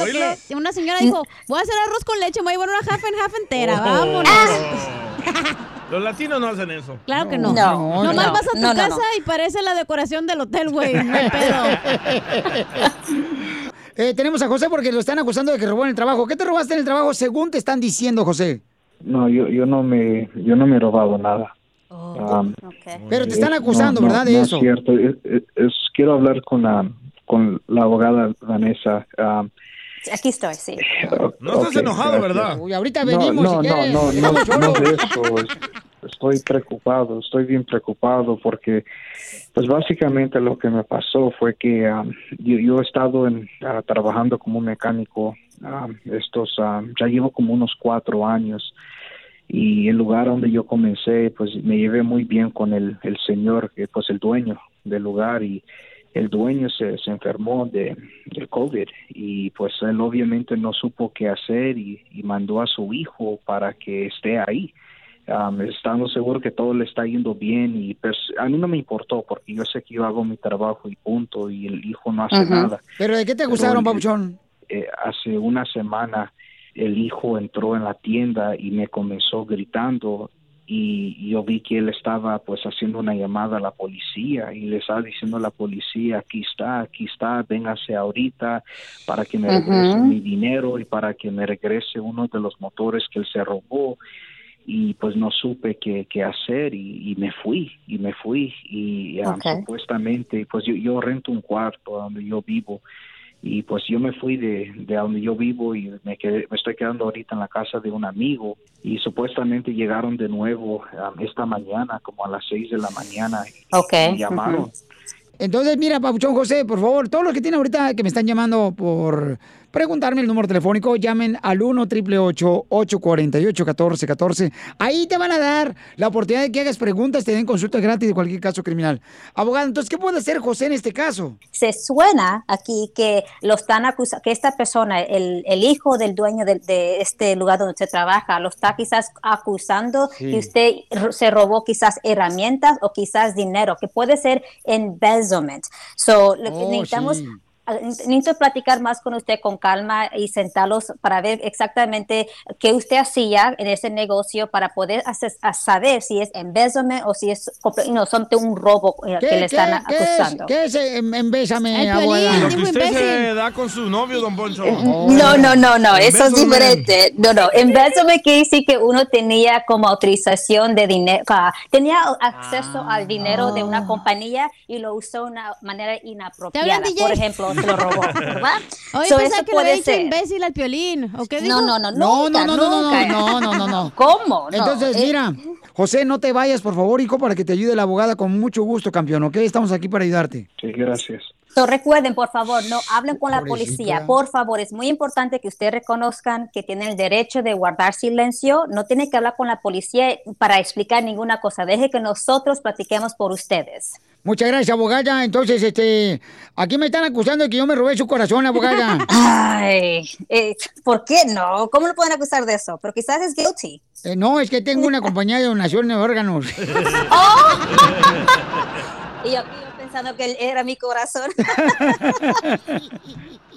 que- una señora dijo, voy a hacer arroz con leche, me voy a llevar una half and half entera, Oh. vámonos. Los latinos no hacen eso. Claro que no. No, Nomás no, vas a tu no, no, casa no. y parece la decoración del hotel, güey. No hay pedo. Eh, tenemos a José porque lo están acusando de que robó en el trabajo. ¿Qué te robaste en el trabajo según te están diciendo, José? No, yo, yo no me yo no me he robado nada. Um, Pero te están acusando, no, no, ¿verdad? De no eso. Es cierto. Es, es- quiero hablar con la con la abogada Vanessa. Um, Aquí estoy, sí. No estás ok, enojado, gracias. ¿verdad? Uy, ahorita No, venimos no, si no, no, no, no de eso. es- Estoy preocupado, estoy bien preocupado porque, pues básicamente lo que me pasó fue que um, yo, yo he estado en, ah, trabajando como un mecánico um, estos, um, ya llevo como unos cuatro años y el lugar donde yo comencé, pues me llevé muy bien con el, el señor, que pues el dueño del lugar y el dueño se, se enfermó de, del COVID y pues él obviamente no supo qué hacer y, y mandó a su hijo para que esté ahí. Um, estando seguro que todo le está yendo bien y pues a mí no me importó porque yo sé que yo hago mi trabajo y punto y el hijo no hace nada. ¿Pero de qué te acusaron, papuchón? Eh, hace una semana el hijo entró en la tienda y me comenzó gritando y yo vi que él estaba pues haciendo una llamada a la policía y le estaba diciendo a la policía aquí está, aquí está, véngase ahorita para que me regrese mi dinero y para que me regrese uno de los motores que él se robó y pues no supe qué, qué hacer y, y me fui y me fui. Y um, supuestamente pues yo, yo rento un cuarto donde yo vivo y pues yo me fui de, de donde yo vivo y me quedé, me estoy quedando ahorita en la casa de un amigo y supuestamente llegaron de nuevo um, esta mañana como a las seis de la mañana y Ok. me llamaron. Entonces, mira, Papuchón José, por favor, todos los que tienen ahorita que me están llamando por preguntarme el número telefónico, llamen al 1 888 848 1414 Ahí te van a dar la oportunidad de que hagas preguntas, te den consulta gratis de cualquier caso criminal. Abogado, entonces, ¿qué puede hacer José en este caso? Se suena aquí que lo están acusando, que esta persona, el, el hijo del dueño de, de este lugar donde usted trabaja, lo está quizás acusando Sí. que usted se robó quizás herramientas o quizás dinero, que puede ser embezzlement. So, lo que Oh, necesitamos sí. Ah, necesito platicar más con usted con calma y sentarlos para ver exactamente qué usted hacía en ese negocio para poder hacer- a saber si es embezzlement o si es no, son de un robo eh, que le están qué es, acusando. ¿Qué es em, embésame, El abogada? Lo que usted se da con su novio, don Poncho. No, no, no, no, eso es diferente. No, no, embezzlement quiere decir que uno tenía como autorización de dinero, tenía acceso al dinero de una compañía y lo usó de una manera inapropiada. Por ejemplo, se lo robó, ¿verdad? Oye, So, pensaba que le había puede dicho ser. imbécil al piolín. ¿O qué No, dijo? no, no, No, no, nunca, no, no, no, nunca. no, no, no, no. ¿Cómo? No, Entonces, eh, mira, José, no te vayas, por favor, hijo, para que te ayude la abogada con mucho gusto, campeón, ¿ok? Estamos aquí para ayudarte. Sí, gracias. So, recuerden, por favor, no hablen con la policía. Por favor, es muy importante que ustedes reconozcan que tienen el derecho de guardar silencio. No tienen que hablar con la policía para explicar ninguna cosa. Deje que nosotros platiquemos por ustedes. Muchas gracias, abogada. Entonces, este, aquí me están acusando de que yo me robé su corazón, abogada. Ay, eh, ¿por qué no? ¿Cómo lo pueden acusar de eso? Pero quizás es guilty. Eh, no, es que tengo una compañía de donación de órganos. Y yo, yo pensando que él era mi corazón.